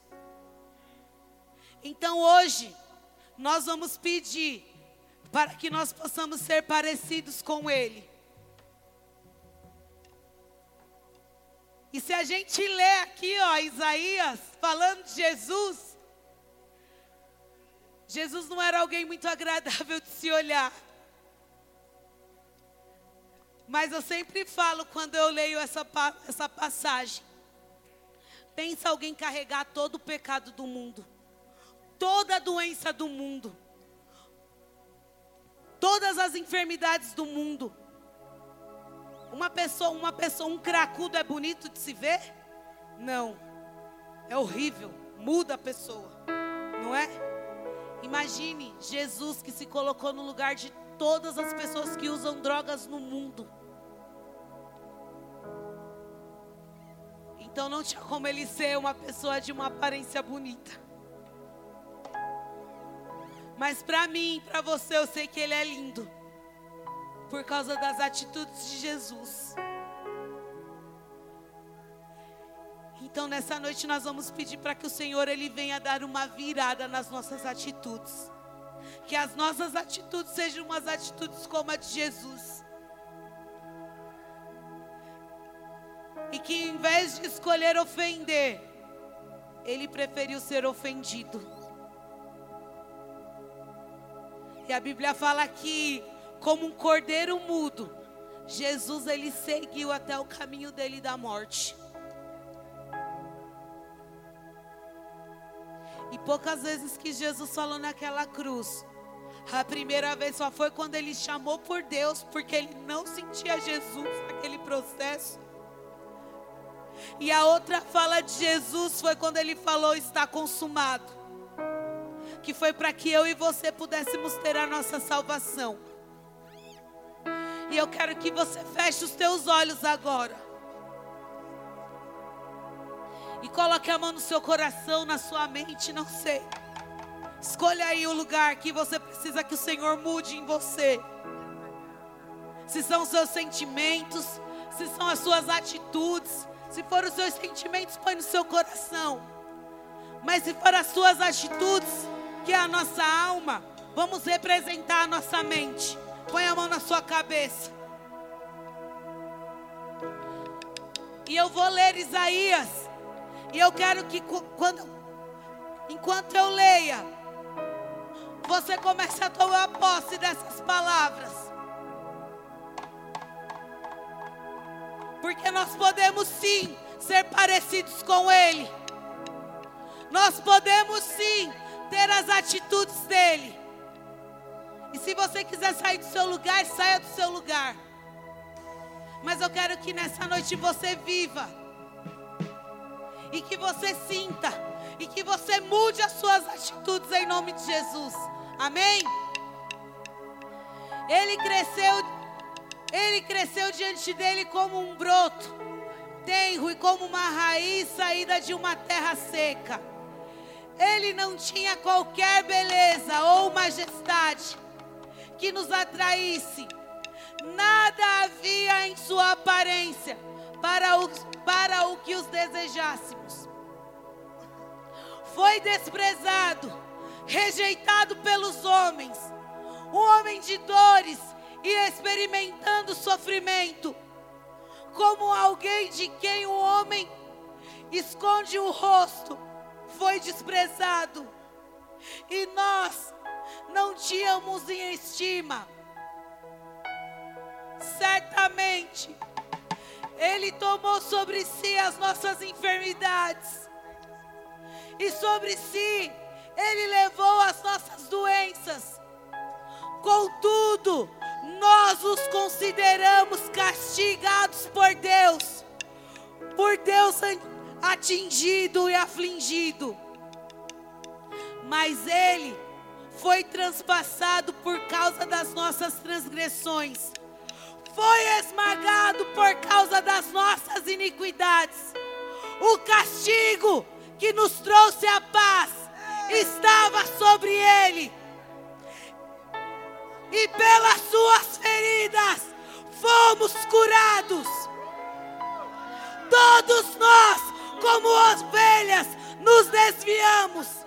Então hoje, nós vamos pedir para que nós possamos ser parecidos com Ele. E se a gente lê aqui, ó, Isaías, falando de Jesus, Jesus não era alguém muito agradável de se olhar. Mas eu sempre falo quando eu leio essa, essa passagem. Pensa alguém carregar todo o pecado do mundo, toda a doença do mundo, todas as enfermidades do mundo. Uma pessoa, uma pessoa, um cracudo é bonito de se ver? Não. É horrível, muda a pessoa, não é? Imagine Jesus que se colocou no lugar de todas as pessoas que usam drogas no mundo. Então não tinha como ele ser uma pessoa de uma aparência bonita. Mas para mim, para você, eu sei que ele é lindo. Por causa das atitudes de Jesus. Então nessa noite nós vamos pedir para que o Senhor ele venha dar uma virada nas nossas atitudes. Que as nossas atitudes sejam umas atitudes como a de Jesus. E que em vez de escolher ofender, ele preferiu ser ofendido. E a Bíblia fala que, como um cordeiro mudo, Jesus ele seguiu até o caminho dele da morte. E poucas vezes que Jesus falou naquela cruz, a primeira vez só foi quando ele chamou por Deus, porque ele não sentia Jesus naquele processo. E a outra fala de Jesus foi quando ele falou: está consumado. Que foi para que eu e você pudéssemos ter a nossa salvação. E eu quero que você feche os teus olhos agora. E coloque a mão no seu coração, na sua mente, não sei. Escolha aí o lugar que você precisa que o Senhor mude em você. Se são os seus sentimentos, se são as suas atitudes, se for os seus sentimentos, põe no seu coração. Mas se for as suas atitudes, que é a nossa alma, vamos representar a nossa mente. Põe a mão na sua cabeça. E eu vou ler Isaías. E eu quero que quando enquanto eu leia, você comece a tomar posse dessas palavras. Porque nós podemos sim ser parecidos com Ele. Nós podemos sim ter as atitudes dele. E se você quiser sair do seu lugar, saia do seu lugar. Mas eu quero que nessa noite você viva. E que você sinta. E que você mude as suas atitudes em nome de Jesus. Amém? Ele cresceu ele cresceu diante dele como um broto, tenro e como uma raiz saída de uma terra seca. Ele não tinha qualquer beleza ou majestade que nos atraísse. Nada havia em sua aparência para o, para o que os desejássemos. Foi desprezado, rejeitado pelos homens, um homem de dores e experimentando sofrimento, como alguém de quem o homem esconde o rosto, foi desprezado, e nós não tínhamos em estima. Certamente, Ele tomou sobre si as nossas enfermidades, e sobre si Ele levou as nossas doenças. Contudo, nós os consideramos castigados por Deus, por Deus atingido e afligido. Mas Ele foi transpassado por causa das nossas transgressões, foi esmagado por causa das nossas iniquidades. O castigo que nos trouxe a paz estava sobre Ele e pelas suas feridas fomos curados. Todos nós, como ovelhas, nos desviamos.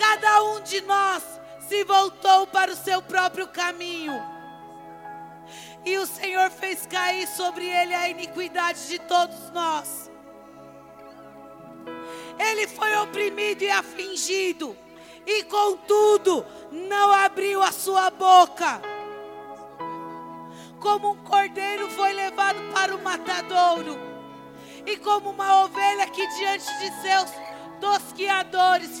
Cada um de nós se voltou para o seu próprio caminho. E o Senhor fez cair sobre ele a iniquidade de todos nós. Ele foi oprimido e afligido e contudo não abriu a sua boca. Como um cordeiro foi levado para o matadouro, e como uma ovelha que diante de seus tosquiadores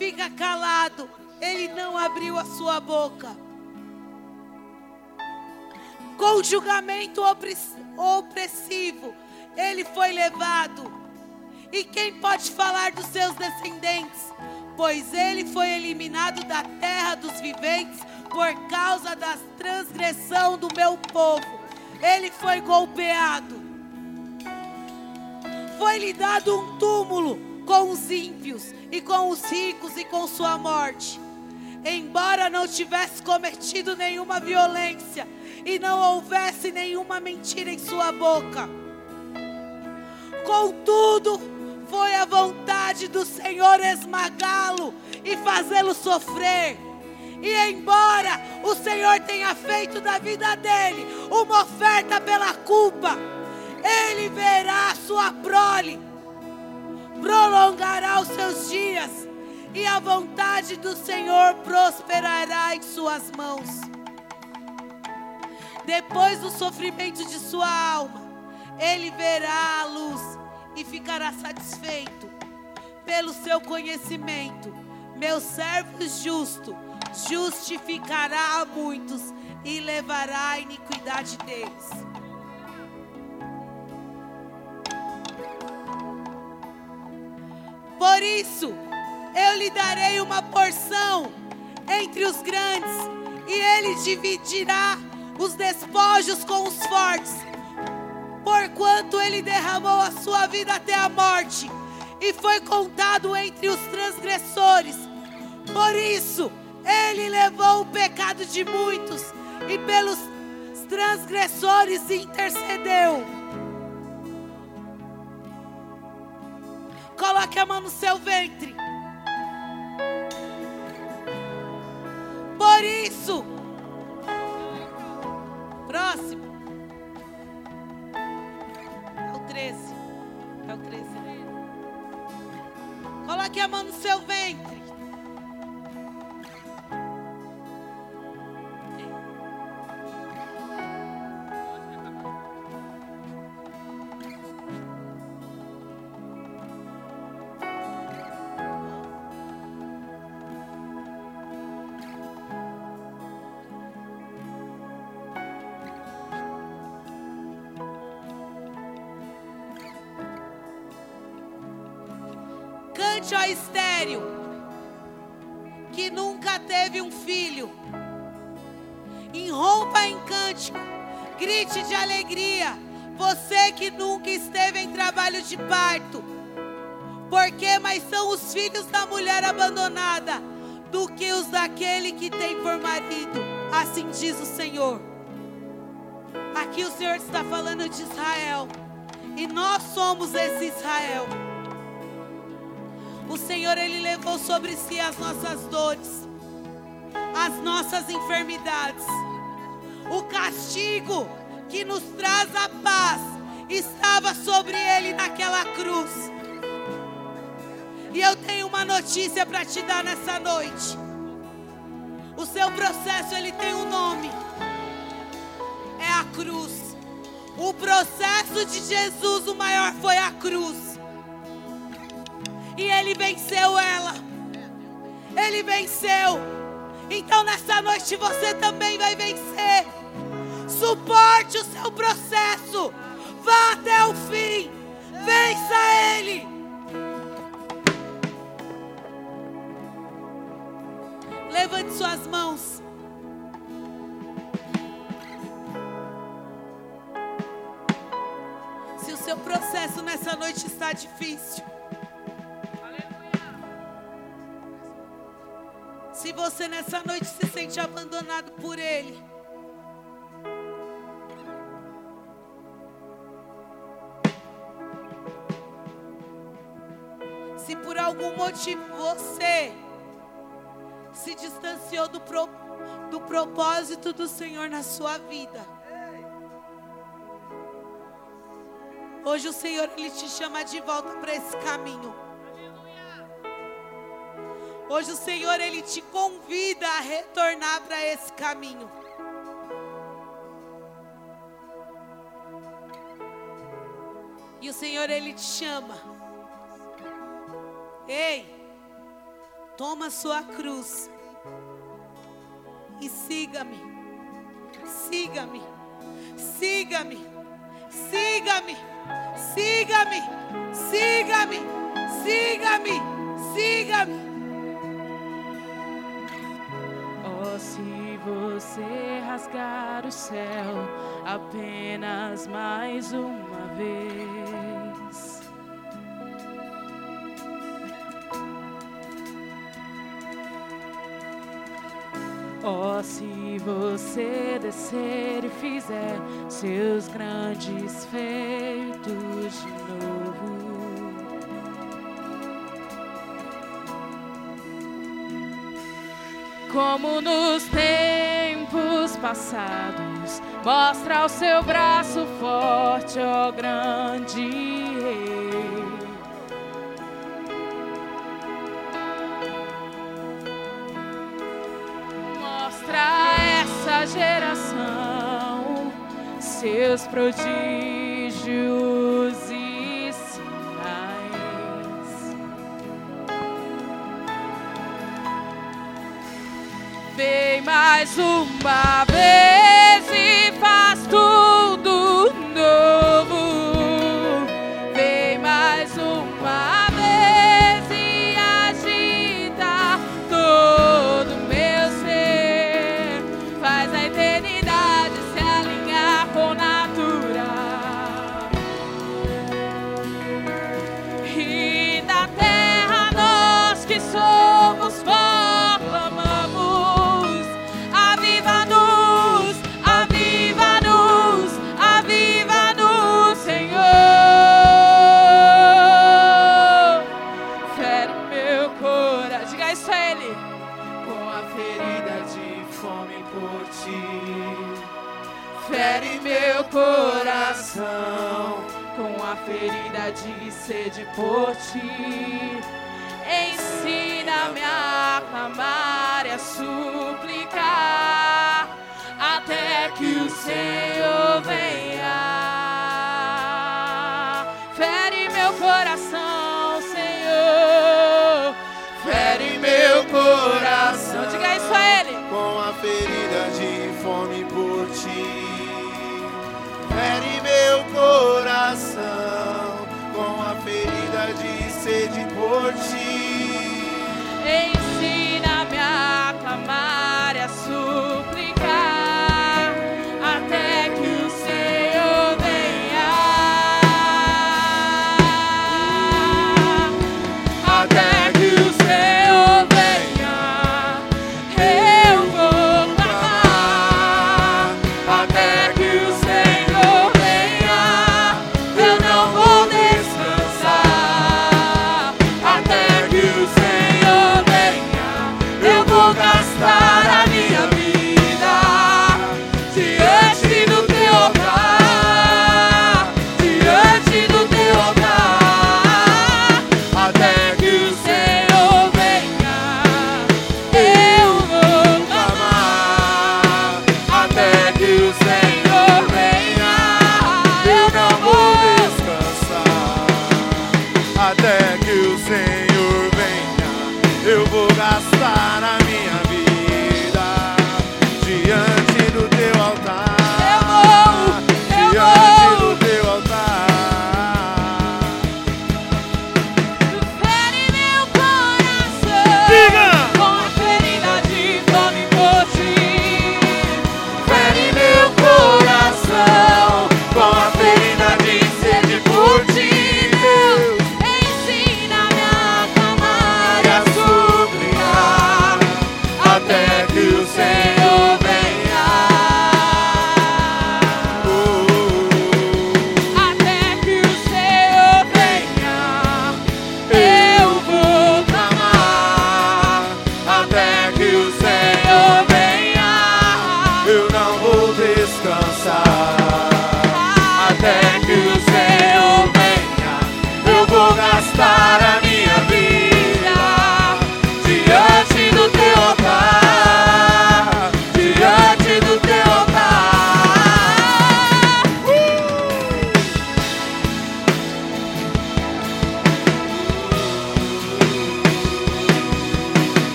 fica calado, ele não abriu a sua boca. Com julgamento opressivo, ele foi levado. E quem pode falar dos seus descendentes? pois ele foi eliminado da terra dos viventes por causa da transgressão do meu povo. Ele foi golpeado. Foi-lhe dado um túmulo com os ímpios e com os ricos e com sua morte. Embora não tivesse cometido nenhuma violência e não houvesse nenhuma mentira em sua boca. Contudo, foi a vontade do Senhor esmagá-lo e fazê-lo sofrer. E embora o Senhor tenha feito da vida dele uma oferta pela culpa, ele verá a sua prole, prolongará os seus dias, e a vontade do Senhor prosperará em suas mãos. Depois do sofrimento de sua alma, ele verá a luz e ficará satisfeito pelo seu conhecimento. Meu servo justo justificará a muitos e levará a iniquidade deles. Por isso, eu lhe darei uma porção entre os grandes, e ele dividirá os despojos com os fortes porquanto ele derramou a sua vida até a morte e foi contado entre os transgressores. Por isso, ele levou o pecado de muitos e pelos transgressores intercedeu. Coloque a mão no seu ventre. Por isso, próximo. 13. É o 13. Coloque a mão no seu ventre. Ó estéreo, que nunca teve um filho. Enrompa em cântico, grite de alegria, você que nunca esteve em trabalho de parto. Porque mais são os filhos da mulher abandonada do que os daquele que tem por marido. Assim diz o Senhor. Aqui o Senhor está falando de Israel. E nós somos esse Israel. O Senhor, Ele levou sobre si as nossas dores, as nossas enfermidades. O castigo que nos traz a paz estava sobre Ele naquela cruz. E eu tenho uma notícia para te dar nessa noite. O seu processo ele tem um nome. É a cruz. O processo de Jesus, o maior foi a cruz. E ele venceu ela. Ele venceu. Então nessa noite você também vai vencer. Suporte o seu processo. Vá até o fim. Vença ele. Levante suas mãos. Se o seu processo nessa noite está difícil. Se você nessa noite se sente abandonado por Ele. Se por algum motivo você se distanciou do, pro, do propósito do Senhor na sua vida. Hoje o Senhor ele te chama de volta para esse caminho. Hoje o Senhor ele te convida a retornar para esse caminho. E o Senhor ele te chama. Ei, toma sua cruz e siga-me. Siga-me. Siga-me. Siga-me. Siga-me. Siga-me. Siga-me. Siga-me. Você rasgar o céu apenas mais uma vez. Oh, se você descer e fizer seus grandes feitos de novo. Como nos tempos passados, mostra o seu braço forte, ó grande rei. Mostra essa geração seus prodígios e sinais. Vem mais uma de sede por ti. Ensina-me a clamar e a suplicar até que o Senhor venha. Fere meu coração, Senhor. Fere meu coração diga isso a Ele. com a ferida de fome por ti. Fere meu coração sede por ti. Ensina-me a clamar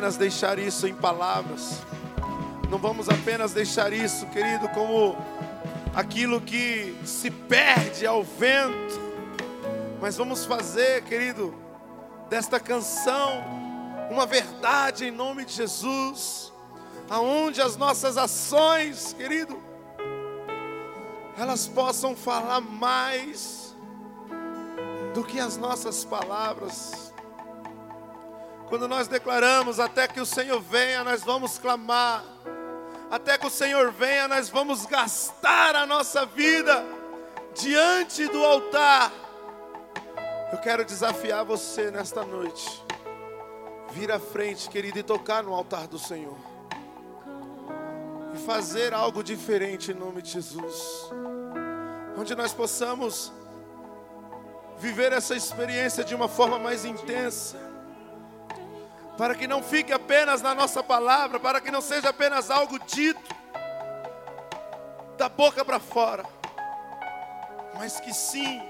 apenas deixar isso em palavras. Não vamos apenas deixar isso, querido, como aquilo que se perde ao vento. Mas vamos fazer, querido, desta canção uma verdade em nome de Jesus. Aonde as nossas ações, querido, elas possam falar mais do que as nossas palavras. Quando nós declaramos até que o Senhor venha, nós vamos clamar. Até que o Senhor venha, nós vamos gastar a nossa vida diante do altar. Eu quero desafiar você nesta noite. Vir à frente, querido, e tocar no altar do Senhor. E fazer algo diferente em nome de Jesus. Onde nós possamos viver essa experiência de uma forma mais intensa, para que não fique apenas na nossa palavra, para que não seja apenas algo dito da boca para fora, mas que sim,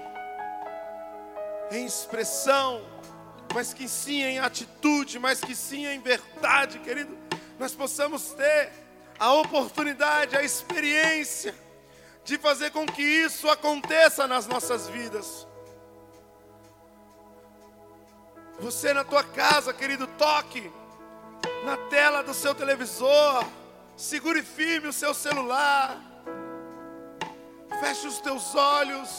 em expressão, mas que sim em atitude, mas que sim em verdade, querido, nós possamos ter a oportunidade, a experiência de fazer com que isso aconteça nas nossas vidas. Você na tua casa, querido, toque na tela do seu televisor, segure firme o seu celular, feche os teus olhos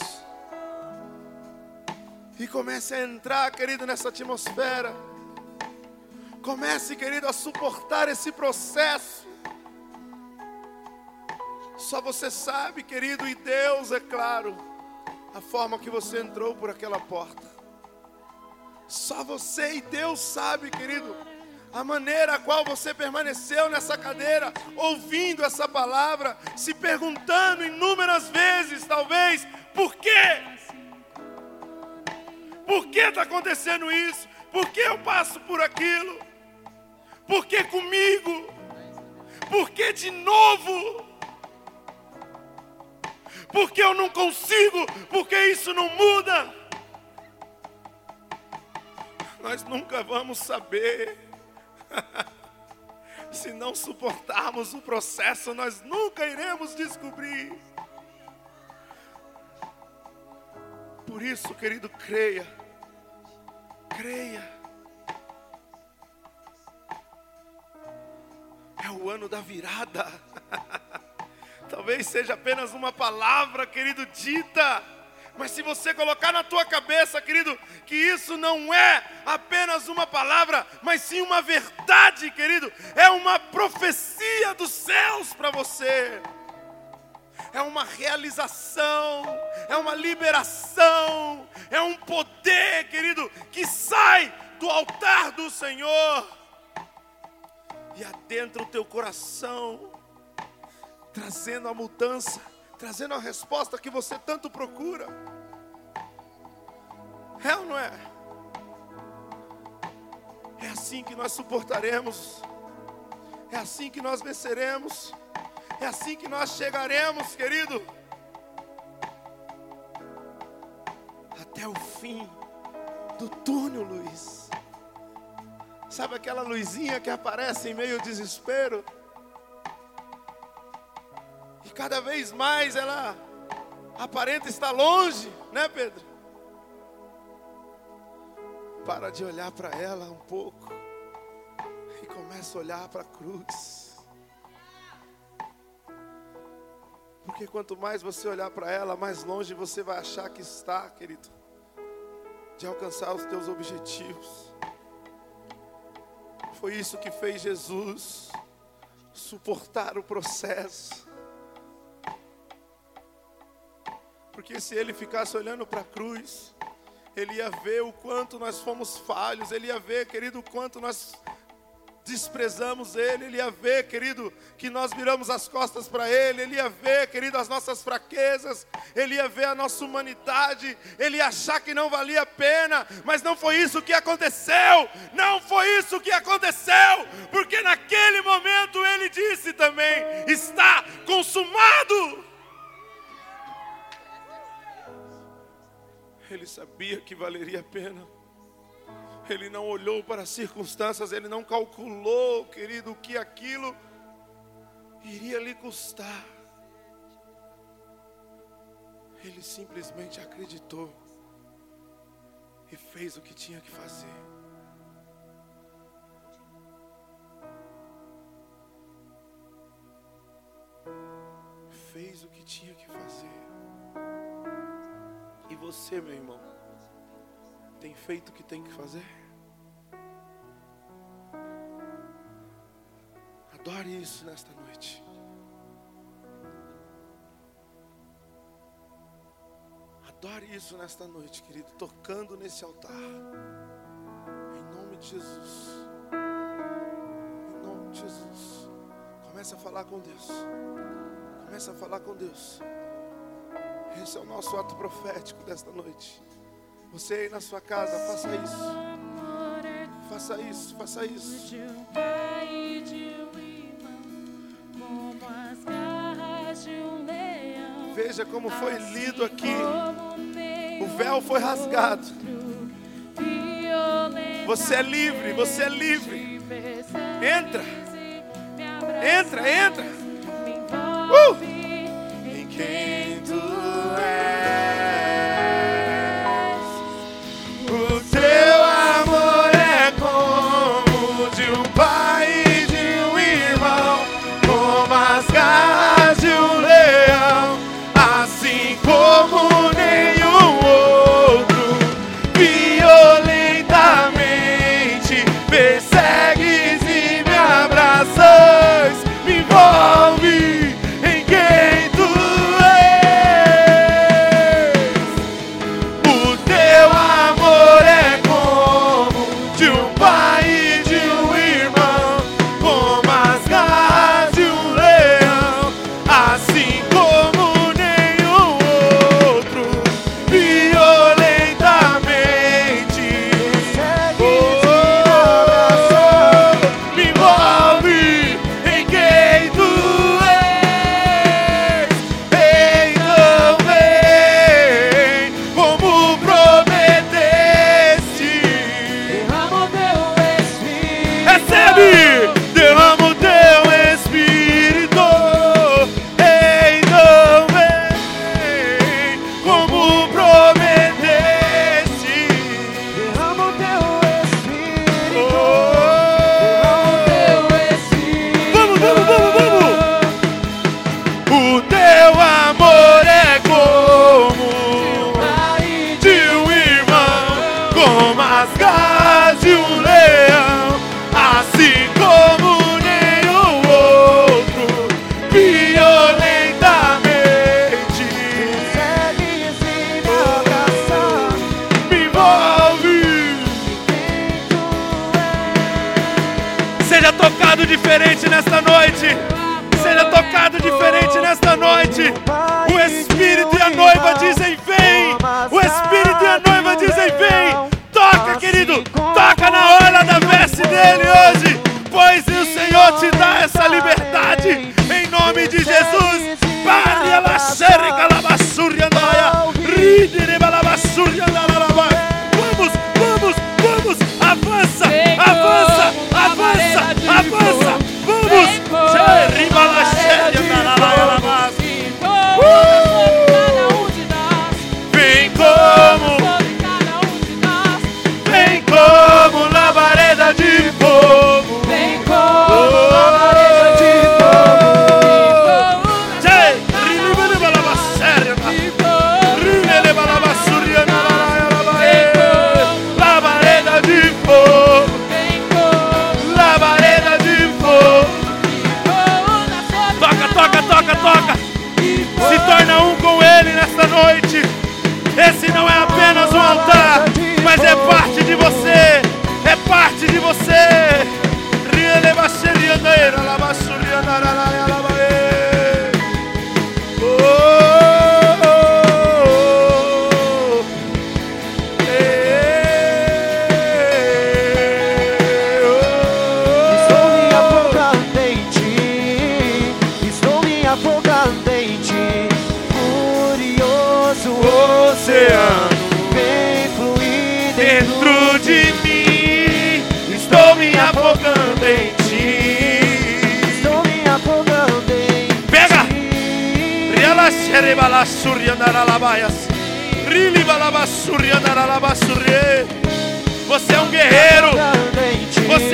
e comece a entrar, querido, nessa atmosfera. Comece, querido, a suportar esse processo. Só você sabe, querido, e Deus, é claro, a forma que você entrou por aquela porta. Só você e Deus sabe, querido, a maneira a qual você permaneceu nessa cadeira, ouvindo essa palavra, se perguntando inúmeras vezes, talvez, por quê? Por que está acontecendo isso? Por que eu passo por aquilo? Por que comigo? Por que de novo? Por que eu não consigo? Por que isso não muda? Nós nunca vamos saber. (laughs) Se não suportarmos o processo, nós nunca iremos descobrir. Por isso, querido, creia. Creia. É o ano da virada. (laughs) Talvez seja apenas uma palavra, querido, dita mas se você colocar na tua cabeça, querido, que isso não é apenas uma palavra, mas sim uma verdade, querido, é uma profecia dos céus para você. É uma realização, é uma liberação, é um poder, querido, que sai do altar do Senhor e adentra o teu coração, trazendo a mudança trazendo a resposta que você tanto procura. É ou não é? É assim que nós suportaremos, é assim que nós venceremos, é assim que nós chegaremos, querido, até o fim do túnel, Luiz. Sabe aquela luzinha que aparece em meio ao desespero? Cada vez mais ela aparenta estar longe, né, Pedro? Para de olhar para ela um pouco e começa a olhar para a cruz. Porque quanto mais você olhar para ela, mais longe você vai achar que está, querido, de alcançar os teus objetivos. Foi isso que fez Jesus suportar o processo Porque se ele ficasse olhando para a cruz, Ele ia ver o quanto nós fomos falhos, ele ia ver, querido, o quanto nós desprezamos Ele, Ele ia ver, querido, que nós viramos as costas para Ele, Ele ia ver, querido, as nossas fraquezas, Ele ia ver a nossa humanidade, Ele ia achar que não valia a pena, mas não foi isso que aconteceu, não foi isso que aconteceu, porque naquele momento Ele disse também: está consumado. Ele sabia que valeria a pena. Ele não olhou para as circunstâncias, ele não calculou, querido, o que aquilo iria lhe custar. Ele simplesmente acreditou e fez o que tinha que fazer. Fez o que tinha que fazer. E você, meu irmão? tem feito o que tem que fazer? Adore isso nesta noite. Adore isso nesta noite, querido, tocando nesse altar. Em nome de Jesus. Em nome de Jesus. Comece a falar com Deus. Comece a falar com Deus. Esse é o nosso ato profético desta noite. Você aí na sua casa, faça isso. Faça isso, faça isso. Veja como foi lido aqui. O véu foi rasgado. Você é livre, você é livre. Entra. Entra, entra.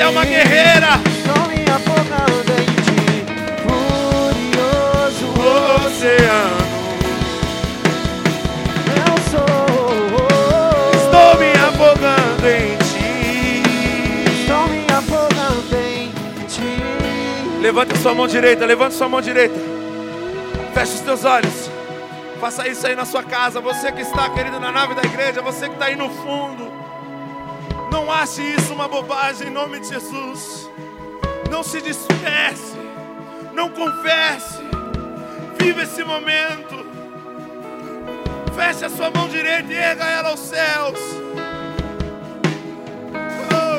Uma guerreira. Estou me afogando em ti. Furioso Oceano. eu sou. Estou me afogando em ti. Estou me afogando em ti. Levante sua mão direita, levante sua mão direita. Feche os teus olhos. Faça isso aí na sua casa. Você que está, querido, na nave da igreja, você que está aí no fundo. Não ache isso uma bobagem em nome de Jesus. Não se disperse. Não converse. Viva esse momento. Feche a sua mão direita e erga ela aos céus. Oh.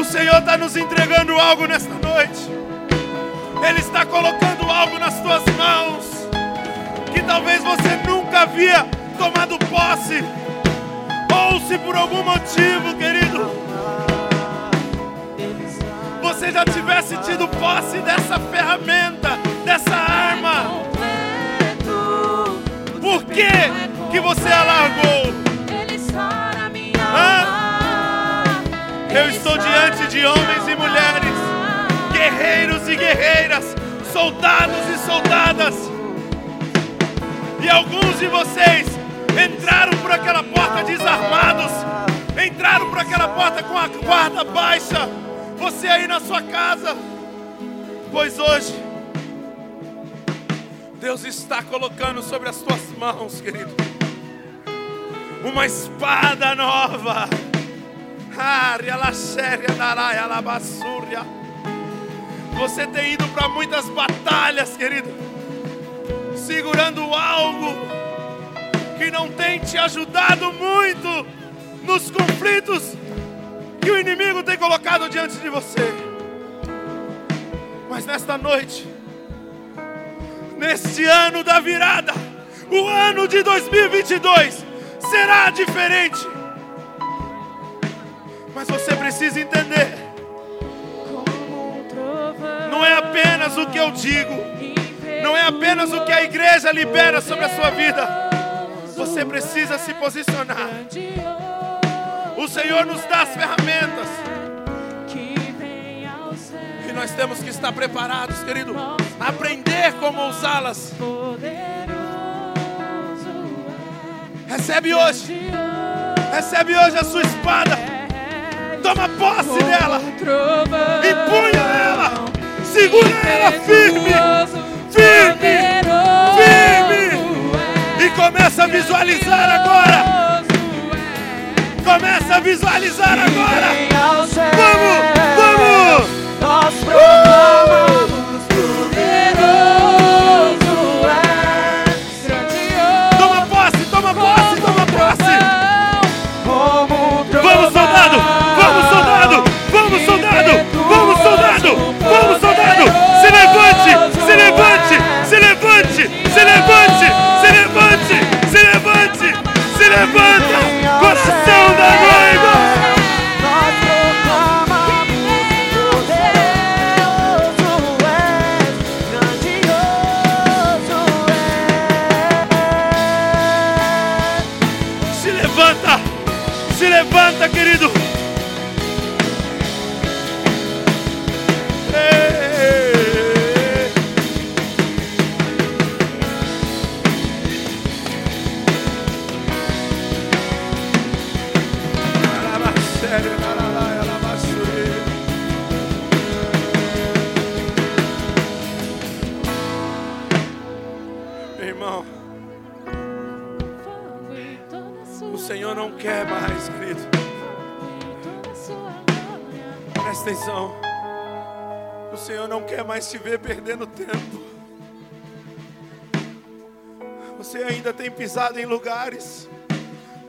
O Senhor está nos entregando algo nesta noite. Ele está colocando algo nas tuas mãos que talvez você nunca havia tomado posse. Ou se por algum motivo, querido, você já tivesse tido posse dessa ferramenta, dessa arma. Por que que você a largou? Ele sara minha Hã? Eu estou diante de homens e mulheres, guerreiros e guerreiras, soldados e soldadas. E alguns de vocês entraram por aquela porta desarmados, entraram por aquela porta com a guarda baixa. Você aí na sua casa, pois hoje Deus está colocando sobre as tuas mãos, querido, uma espada nova. Área, laxéria, naraia, alabassúria. Você tem ido para muitas batalhas, querido, segurando algo que não tem te ajudado muito nos conflitos que o inimigo tem colocado diante de você. Mas nesta noite, neste ano da virada, o ano de 2022 será diferente. Mas você precisa entender, não é apenas o que eu digo, não é apenas o que a igreja libera sobre a sua vida. Você precisa se posicionar. O Senhor nos dá as ferramentas e nós temos que estar preparados, querido, aprender como usá-las. Recebe hoje, recebe hoje a sua espada. Toma posse dela, empunha ela, segura ela firme, firme, firme. E começa a visualizar agora. Começa a visualizar agora. Vamos, vamos. Nós proclamamos em lugares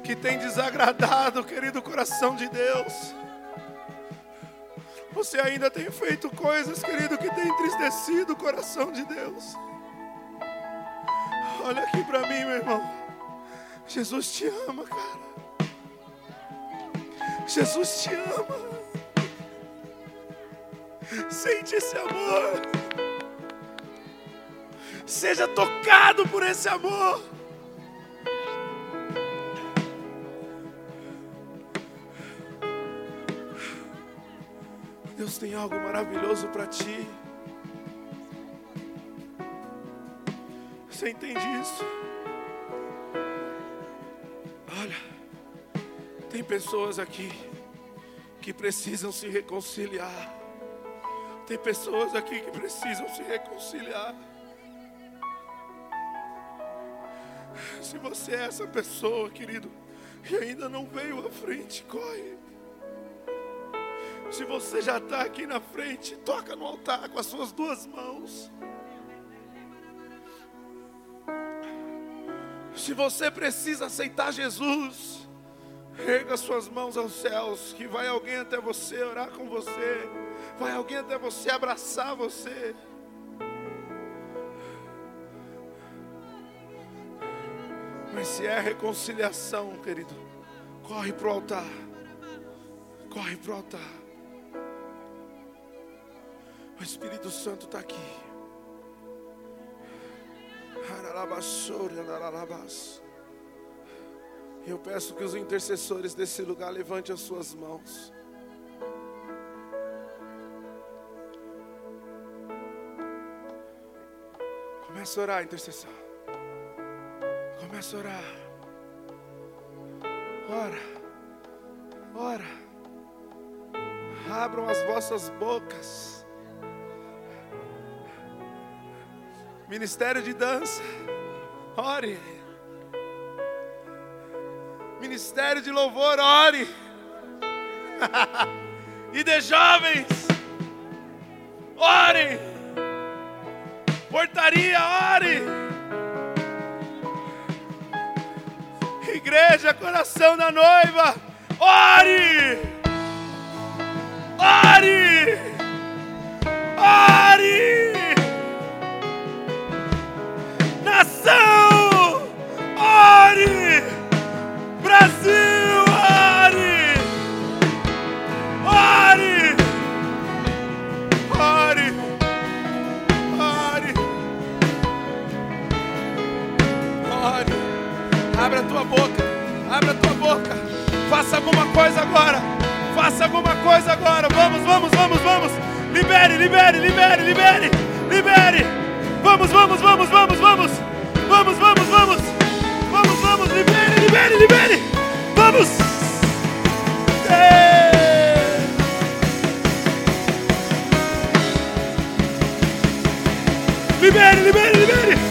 que tem desagradado, querido coração de Deus. Você ainda tem feito coisas, querido, que tem entristecido o coração de Deus. Olha aqui para mim, meu irmão. Jesus te ama, cara. Jesus te ama. Sente esse amor. Seja tocado por esse amor. Deus tem algo maravilhoso para ti. Você entende isso? Olha, tem pessoas aqui que precisam se reconciliar. Tem pessoas aqui que precisam se reconciliar. Se você é essa pessoa, querido, e ainda não veio à frente, corre. Se você já está aqui na frente, toca no altar com as suas duas mãos. Se você precisa aceitar Jesus, erga suas mãos aos céus, que vai alguém até você orar com você, vai alguém até você abraçar você. Mas se é reconciliação, querido, corre para o altar. Corre para o altar. O Espírito Santo está aqui. Eu peço que os intercessores desse lugar levantem as suas mãos. Começa a orar, intercessão. Começa a orar. Ora. Ora. Abram as vossas bocas. Ministério de dança. Ore. Ministério de louvor, ore. (laughs) e de jovens, ore. Portaria, ore. Igreja, coração da noiva, ore. Ore. Ore. Tua boca, abra tua boca, faça alguma coisa agora, faça alguma coisa agora, vamos, vamos, vamos, vamos, libere, libere, libere, libere, libere! Vamos, vamos, vamos, vamos, vamos. Vamos, vamos, vamos. Vamos, vamos. Libere, libere, libere. Vamos. Libere, libere, libere.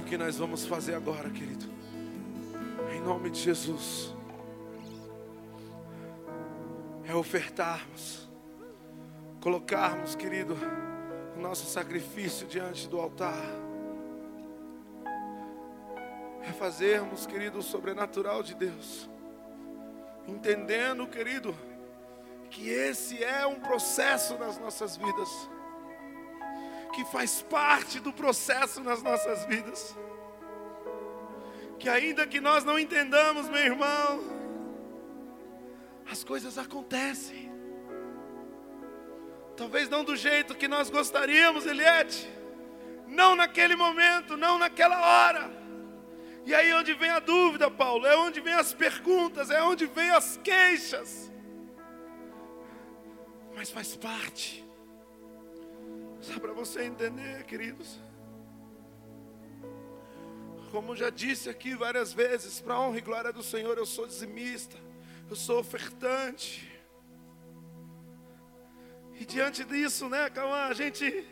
O que nós vamos fazer agora, querido? Em nome de Jesus. É ofertarmos. Colocarmos, querido, o nosso sacrifício diante do altar. É fazermos, querido, o sobrenatural de Deus. Entendendo, querido, que esse é um processo nas nossas vidas, que faz parte do processo nas nossas vidas, que ainda que nós não entendamos, meu irmão, as coisas acontecem, talvez não do jeito que nós gostaríamos, Eliette, não naquele momento, não naquela hora. E aí onde vem a dúvida, Paulo, é onde vem as perguntas, é onde vem as queixas mas faz parte. Só para você entender, queridos. Como já disse aqui várias vezes, para honra e glória do Senhor, eu sou dizimista, eu sou ofertante. E diante disso, né, Cauã, a gente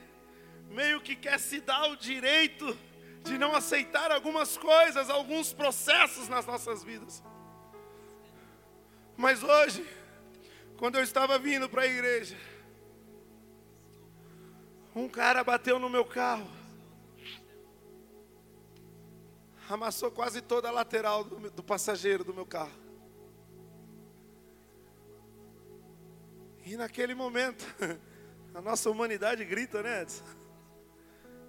meio que quer se dar o direito de não aceitar algumas coisas, alguns processos nas nossas vidas. Mas hoje, quando eu estava vindo para a igreja, um cara bateu no meu carro, amassou quase toda a lateral do, do passageiro do meu carro. E naquele momento, (laughs) a nossa humanidade grita, né?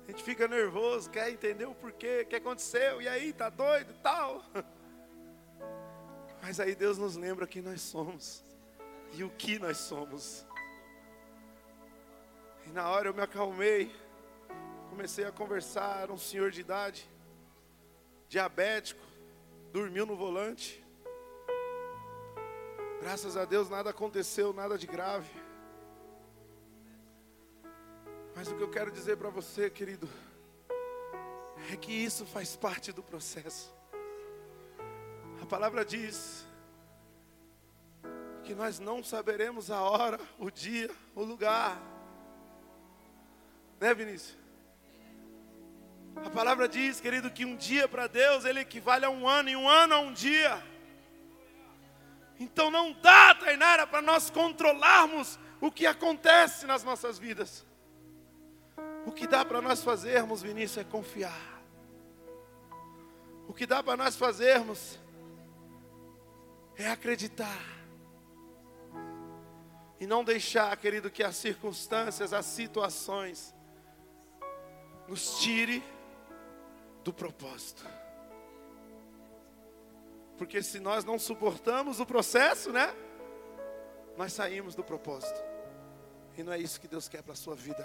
A gente fica nervoso, quer entender o porquê, o que aconteceu, e aí, tá doido tal. (laughs) Mas aí Deus nos lembra quem nós somos e o que nós somos. E na hora eu me acalmei, comecei a conversar, era um senhor de idade, diabético, dormiu no volante. Graças a Deus nada aconteceu, nada de grave. Mas o que eu quero dizer para você, querido, é que isso faz parte do processo. A palavra diz que nós não saberemos a hora, o dia, o lugar. Né, Vinícius? A palavra diz, querido, que um dia para Deus ele equivale a um ano, e um ano a um dia. Então não dá, Tainara, para nós controlarmos o que acontece nas nossas vidas. O que dá para nós fazermos, Vinícius, é confiar. O que dá para nós fazermos é acreditar. E não deixar, querido, que as circunstâncias, as situações nos tire do propósito. Porque se nós não suportamos o processo, né? Nós saímos do propósito. E não é isso que Deus quer para a sua vida.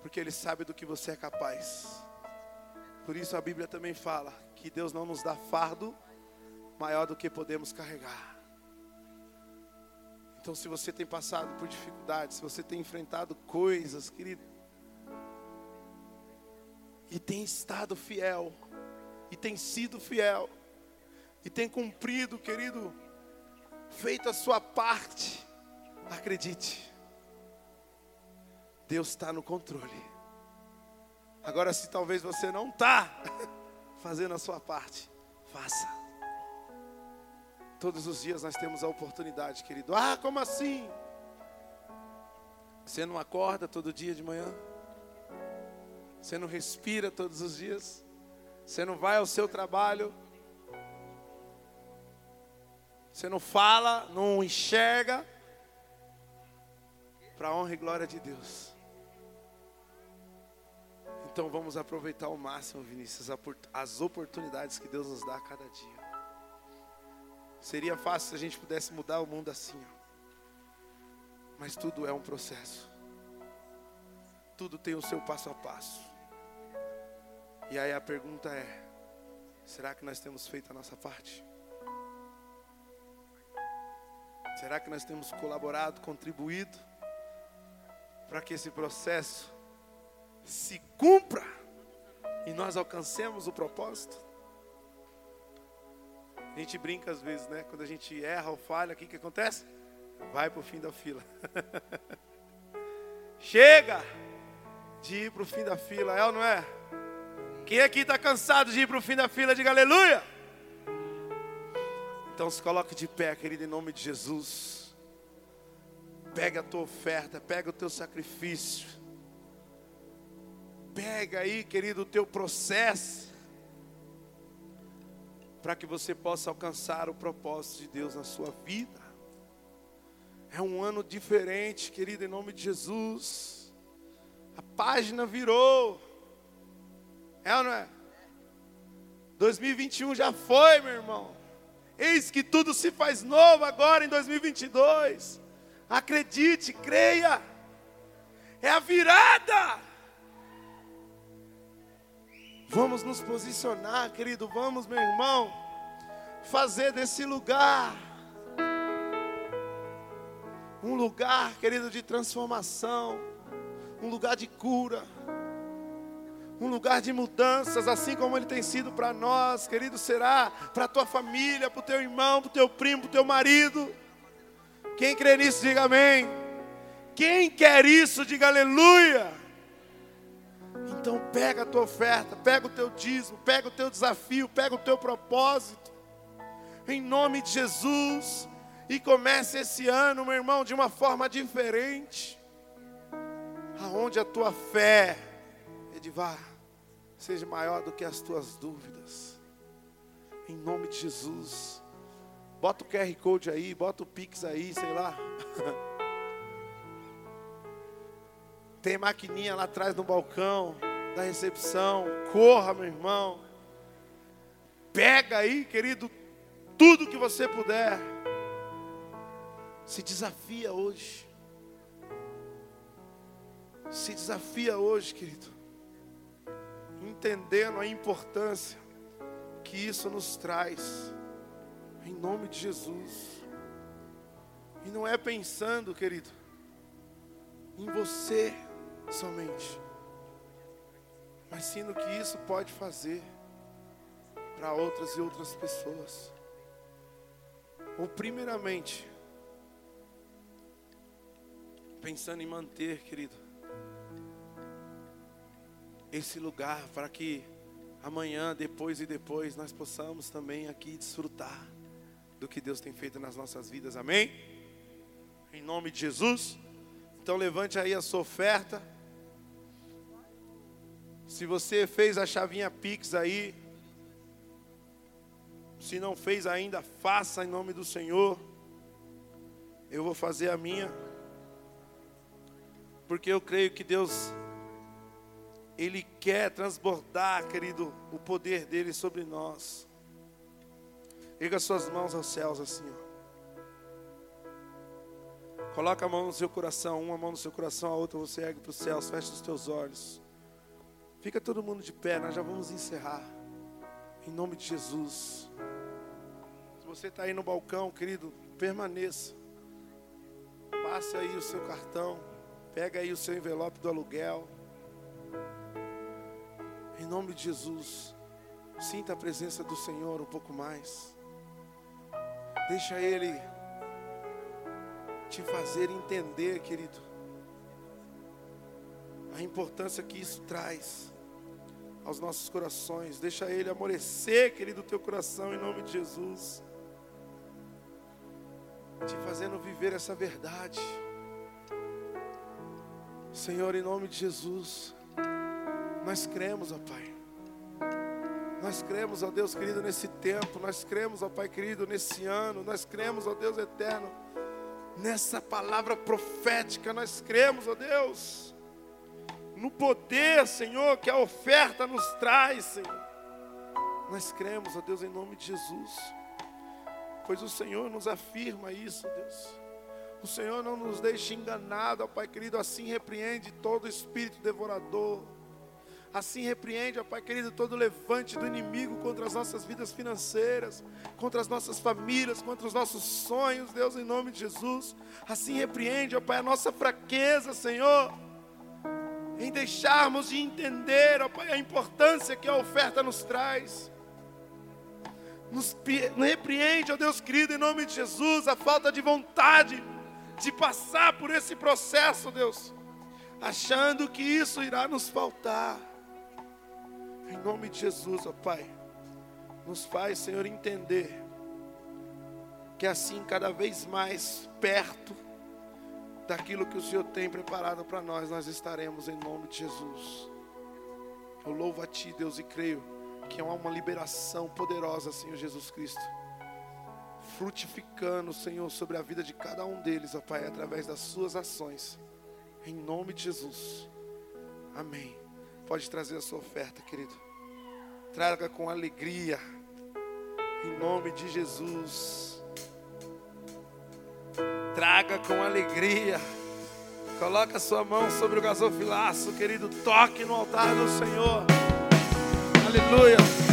Porque Ele sabe do que você é capaz. Por isso a Bíblia também fala que Deus não nos dá fardo maior do que podemos carregar. Então, se você tem passado por dificuldades, se você tem enfrentado coisas, querido, e tem estado fiel, e tem sido fiel, e tem cumprido, querido, feito a sua parte, acredite, Deus está no controle. Agora, se talvez você não está (laughs) fazendo a sua parte, faça. Todos os dias nós temos a oportunidade, querido. Ah, como assim? Você não acorda todo dia de manhã? Você não respira todos os dias? Você não vai ao seu trabalho? Você não fala, não enxerga? Para a honra e glória de Deus. Então vamos aproveitar ao máximo, Vinícius, as oportunidades que Deus nos dá a cada dia. Seria fácil se a gente pudesse mudar o mundo assim. Mas tudo é um processo. Tudo tem o seu passo a passo. E aí a pergunta é: será que nós temos feito a nossa parte? Será que nós temos colaborado, contribuído para que esse processo se cumpra e nós alcancemos o propósito? A gente brinca às vezes, né? Quando a gente erra ou falha, o que, que acontece? Vai para o fim da fila. (laughs) Chega de ir para o fim da fila, é ou não é? Quem aqui está cansado de ir para o fim da fila, diga aleluia. Então se coloque de pé, querido, em nome de Jesus. Pega a tua oferta, pega o teu sacrifício. Pega aí, querido, o teu processo para que você possa alcançar o propósito de Deus na sua vida. É um ano diferente, querido, em nome de Jesus. A página virou. É ou não é? 2021 já foi, meu irmão. Eis que tudo se faz novo agora em 2022. Acredite, creia. É a virada. Vamos nos posicionar, querido. Vamos, meu irmão, fazer desse lugar um lugar, querido, de transformação, um lugar de cura, um lugar de mudanças, assim como ele tem sido para nós, querido, será para a tua família, para o teu irmão, para o teu primo, para o teu marido. Quem crê nisso, diga amém. Quem quer isso, diga aleluia. Então pega a tua oferta, pega o teu dízimo, pega o teu desafio, pega o teu propósito. Em nome de Jesus. E comece esse ano, meu irmão, de uma forma diferente. Aonde a tua fé, Edivar, seja maior do que as tuas dúvidas. Em nome de Jesus. Bota o QR Code aí, bota o Pix aí, sei lá. (laughs) Tem maquininha lá atrás no balcão da recepção. Corra, meu irmão. Pega aí, querido, tudo que você puder. Se desafia hoje. Se desafia hoje, querido. Entendendo a importância que isso nos traz. Em nome de Jesus. E não é pensando, querido, em você somente mas sim no que isso pode fazer para outras e outras pessoas. Ou, primeiramente, pensando em manter, querido, esse lugar para que amanhã, depois e depois, nós possamos também aqui desfrutar do que Deus tem feito nas nossas vidas, amém? Em nome de Jesus. Então, levante aí a sua oferta. Se você fez a chavinha Pix aí, se não fez ainda, faça em nome do Senhor. Eu vou fazer a minha. Porque eu creio que Deus ele quer transbordar, querido, o poder dele sobre nós. Erga suas mãos aos céus assim, ó. Coloca a mão no seu coração, uma mão no seu coração, a outra você ergue para os céus, fecha os teus olhos. Fica todo mundo de pé, nós já vamos encerrar. Em nome de Jesus. Se você está aí no balcão, querido, permaneça. Passe aí o seu cartão. Pega aí o seu envelope do aluguel. Em nome de Jesus. Sinta a presença do Senhor um pouco mais. Deixa Ele te fazer entender, querido, a importância que isso traz aos nossos corações. Deixa Ele amolecer, querido, o teu coração em nome de Jesus. Te fazendo viver essa verdade. Senhor, em nome de Jesus, nós cremos, ó Pai. Nós cremos, ó Deus querido, nesse tempo. Nós cremos, ó Pai querido, nesse ano. Nós cremos, ó Deus eterno, nessa palavra profética. Nós cremos, ó Deus no poder, Senhor, que a oferta nos traz, Senhor. Nós cremos, ó Deus, em nome de Jesus, pois o Senhor nos afirma isso, Deus. O Senhor não nos deixa enganado, ó Pai querido, assim repreende todo espírito devorador. Assim repreende, ó Pai querido, todo levante do inimigo contra as nossas vidas financeiras, contra as nossas famílias, contra os nossos sonhos, Deus, em nome de Jesus. Assim repreende, ó Pai, a nossa fraqueza, Senhor em deixarmos de entender, ó Pai, a importância que a oferta nos traz. Nos repreende, ó Deus querido, em nome de Jesus, a falta de vontade de passar por esse processo, Deus, achando que isso irá nos faltar. Em nome de Jesus, ó Pai, nos faz, Senhor, entender que assim, cada vez mais perto daquilo que o Senhor tem preparado para nós, nós estaremos em nome de Jesus. Eu louvo a Ti, Deus, e creio que há uma liberação poderosa, Senhor Jesus Cristo, frutificando, Senhor, sobre a vida de cada um deles, ó Pai, através das Suas ações, em nome de Jesus. Amém. Pode trazer a sua oferta, querido. Traga com alegria, em nome de Jesus. Traga com alegria. Coloca sua mão sobre o gasofilaço, querido. Toque no altar do Senhor. Aleluia.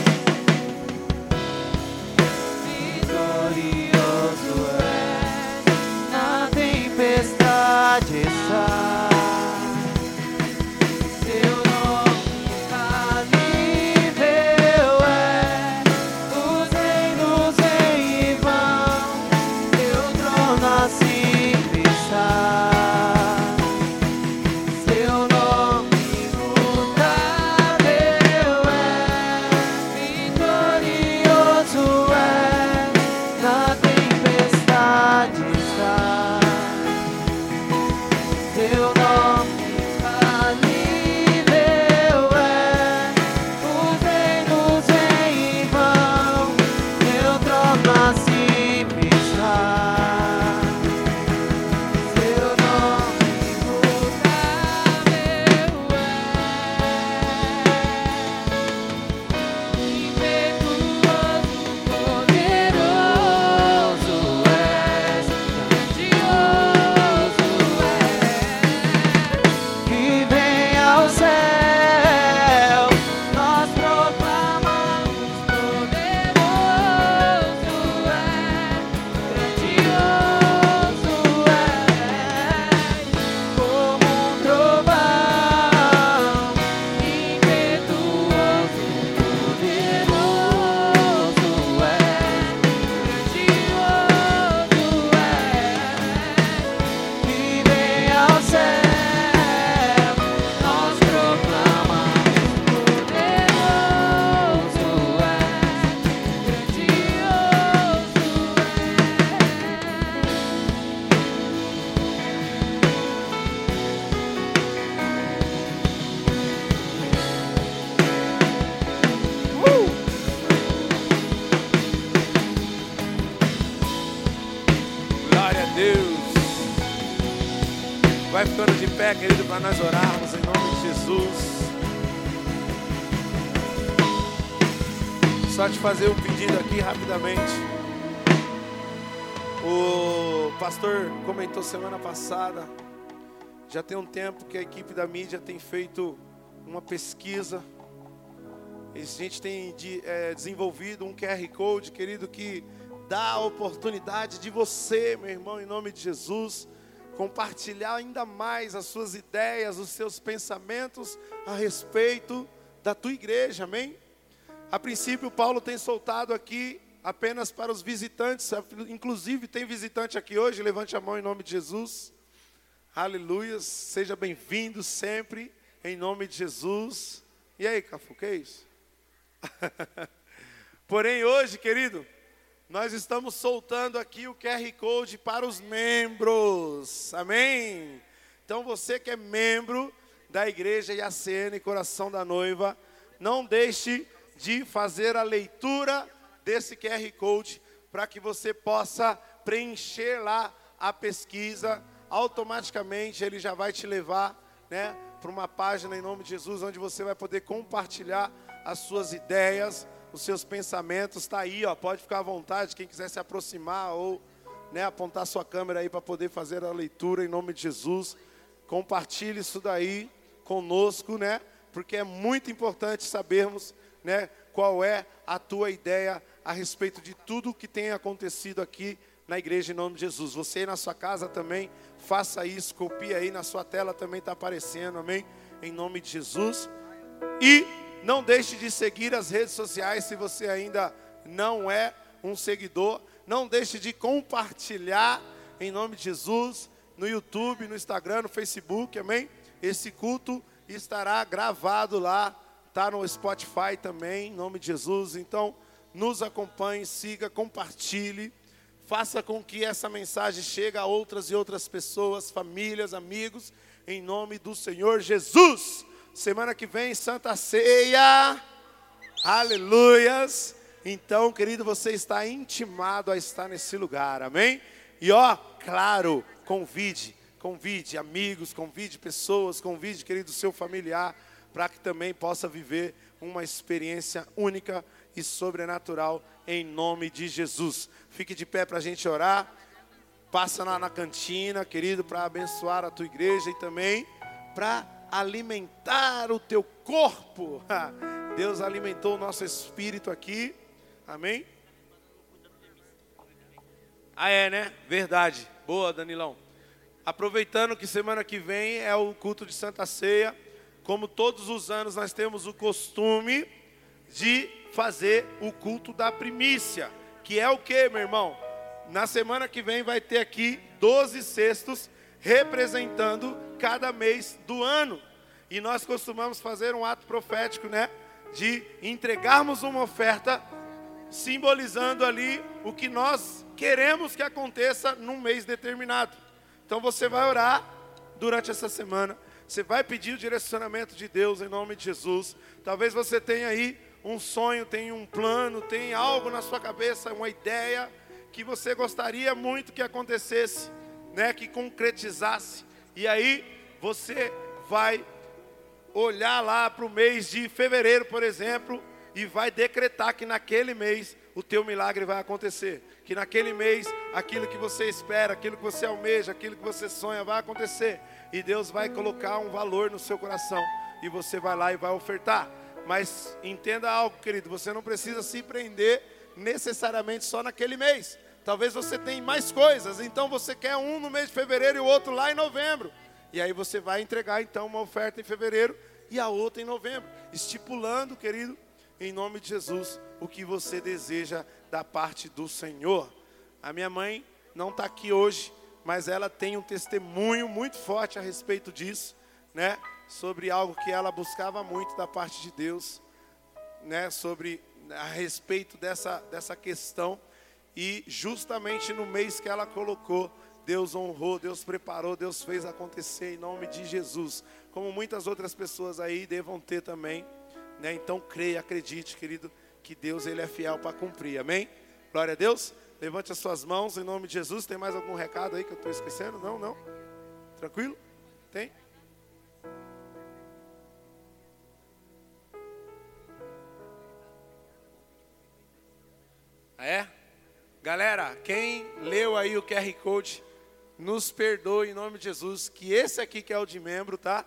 Querido, para nós orarmos em nome de Jesus. Só te fazer um pedido aqui rapidamente. O pastor comentou semana passada. Já tem um tempo que a equipe da mídia tem feito uma pesquisa. A gente tem de- eh, desenvolvido um QR Code, querido, que dá a oportunidade de você, meu irmão, em nome de Jesus, compartilhar ainda mais as suas ideias, os seus pensamentos a respeito da tua igreja, amém? A princípio, Paulo tem soltado aqui apenas para os visitantes, inclusive tem visitante aqui hoje, levante a mão em nome de Jesus. Aleluia, seja bem-vindo sempre, em nome de Jesus. E aí, Cafu, que é isso? (laughs) Porém, hoje, querido, nós estamos soltando aqui o QR Code para os membros, amém? Então, você que é membro da igreja IACN Coração da Noiva, não deixe de fazer a leitura desse QR Code para que você possa preencher lá a pesquisa. Automaticamente ele já vai te levar, né, para uma página em nome de Jesus, onde você vai poder compartilhar as suas ideias, os seus pensamentos. Está aí, ó, pode ficar à vontade. Quem quiser se aproximar ou né, apontar sua câmera aí para poder fazer a leitura em nome de Jesus. Compartilhe isso daí conosco, né? Porque é muito importante sabermos, né, qual é a tua ideia a respeito de tudo que tem acontecido aqui na igreja em nome de Jesus. Você aí na sua casa também, faça isso, copie aí na sua tela também está aparecendo, amém? Em nome de Jesus. E não deixe de seguir as redes sociais se você ainda não é um seguidor, não deixe de compartilhar em nome de Jesus no YouTube, no Instagram, no Facebook, amém? Esse culto estará gravado lá, tá no Spotify também, em nome de Jesus. Então, nos acompanhe, siga, compartilhe, faça com que essa mensagem chegue a outras e outras pessoas, famílias, amigos, em nome do Senhor Jesus. Semana que vem, Santa Ceia. Aleluias. Então, querido, você está intimado a estar nesse lugar, amém? E ó, claro, convide, convide amigos, convide pessoas, convide, querido, seu familiar, para que também possa viver uma experiência única e sobrenatural em nome de Jesus. Fique de pé para a gente orar. Passa lá na cantina, querido, para abençoar a tua igreja e também para alimentar o teu corpo. (laughs) Deus alimentou o nosso espírito aqui. Amém? Ah, é, né? Verdade. Boa, Danilão. Aproveitando que semana que vem é o culto de Santa Ceia, como todos os anos nós temos o costume de fazer o culto da primícia, que é o que, meu irmão? Na semana que vem vai ter aqui 12 cestos representando cada mês do ano. E nós costumamos fazer um ato profético, né? De entregarmos uma oferta simbolizando ali o que nós queremos que aconteça num mês determinado. Então você vai orar durante essa semana, você vai pedir o direcionamento de Deus em nome de Jesus. Talvez você tenha aí um sonho, tenha um plano, tenha algo na sua cabeça, uma ideia que você gostaria muito que acontecesse, né, que concretizasse. E aí você vai olhar lá para o mês de fevereiro, por exemplo, e vai decretar que naquele mês o teu milagre vai acontecer. Que naquele mês aquilo que você espera, aquilo que você almeja, aquilo que você sonha vai acontecer. E Deus vai colocar um valor no seu coração. E você vai lá e vai ofertar. Mas entenda algo, querido, você não precisa se prender necessariamente só naquele mês. Talvez você tenha mais coisas, então você quer um no mês de fevereiro e o outro lá em novembro. E aí você vai entregar então uma oferta em fevereiro e a outra em novembro, estipulando, querido, em nome de Jesus, o que você deseja da parte do Senhor. A minha mãe não está aqui hoje, mas ela tem um testemunho muito forte a respeito disso, né? Sobre algo que ela buscava muito da parte de Deus, né? Sobre a respeito dessa, dessa questão. E justamente no mês que ela colocou, Deus honrou, Deus preparou, Deus fez acontecer em nome de Jesus. Como muitas outras pessoas aí devam ter também. Né? Então creia, acredite, querido, que Deus ele é fiel para cumprir. Amém? Glória a Deus. Levante as suas mãos em nome de Jesus. Tem mais algum recado aí que eu estou esquecendo? Não, não. Tranquilo? Tem? Ah, é? Galera, quem leu aí o QR Code, nos perdoe em nome de Jesus, que esse aqui que é o de membro, tá?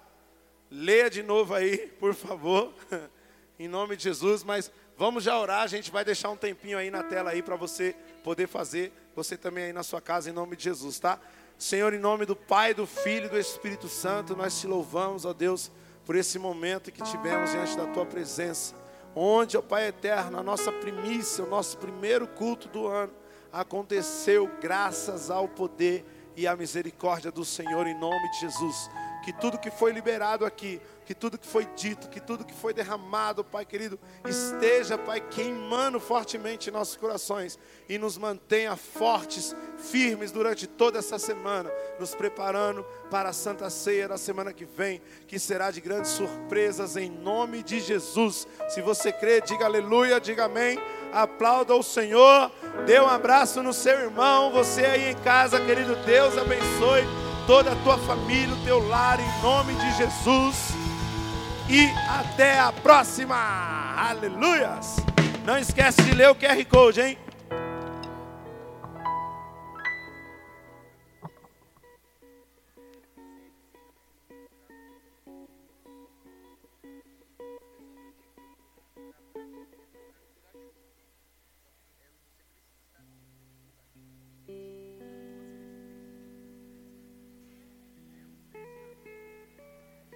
Leia de novo aí, (laughs) por favor. (laughs) em nome de Jesus, mas vamos já orar, a gente vai deixar um tempinho aí na tela aí para você poder fazer, você também aí na sua casa em nome de Jesus, tá? Senhor, em nome do Pai, do Filho e do Espírito Santo, nós te louvamos, ó Deus, por esse momento que tivemos diante da tua presença, onde, ó Pai eterno, a nossa primícia, o nosso primeiro culto do ano aconteceu graças ao poder e à misericórdia do Senhor em nome de Jesus. Que tudo que foi liberado aqui que tudo que foi dito, que tudo que foi derramado, Pai querido, esteja, Pai, queimando fortemente em nossos corações e nos mantenha fortes, firmes durante toda essa semana, nos preparando para a Santa Ceia da semana que vem, que será de grandes surpresas em nome de Jesus. Se você crê, diga aleluia, diga amém. Aplauda o Senhor, dê um abraço no seu irmão, você aí em casa, querido Deus, abençoe toda a tua família, o teu lar, em nome de Jesus e até a próxima. Aleluias! Não esquece de ler o QR Code, hein?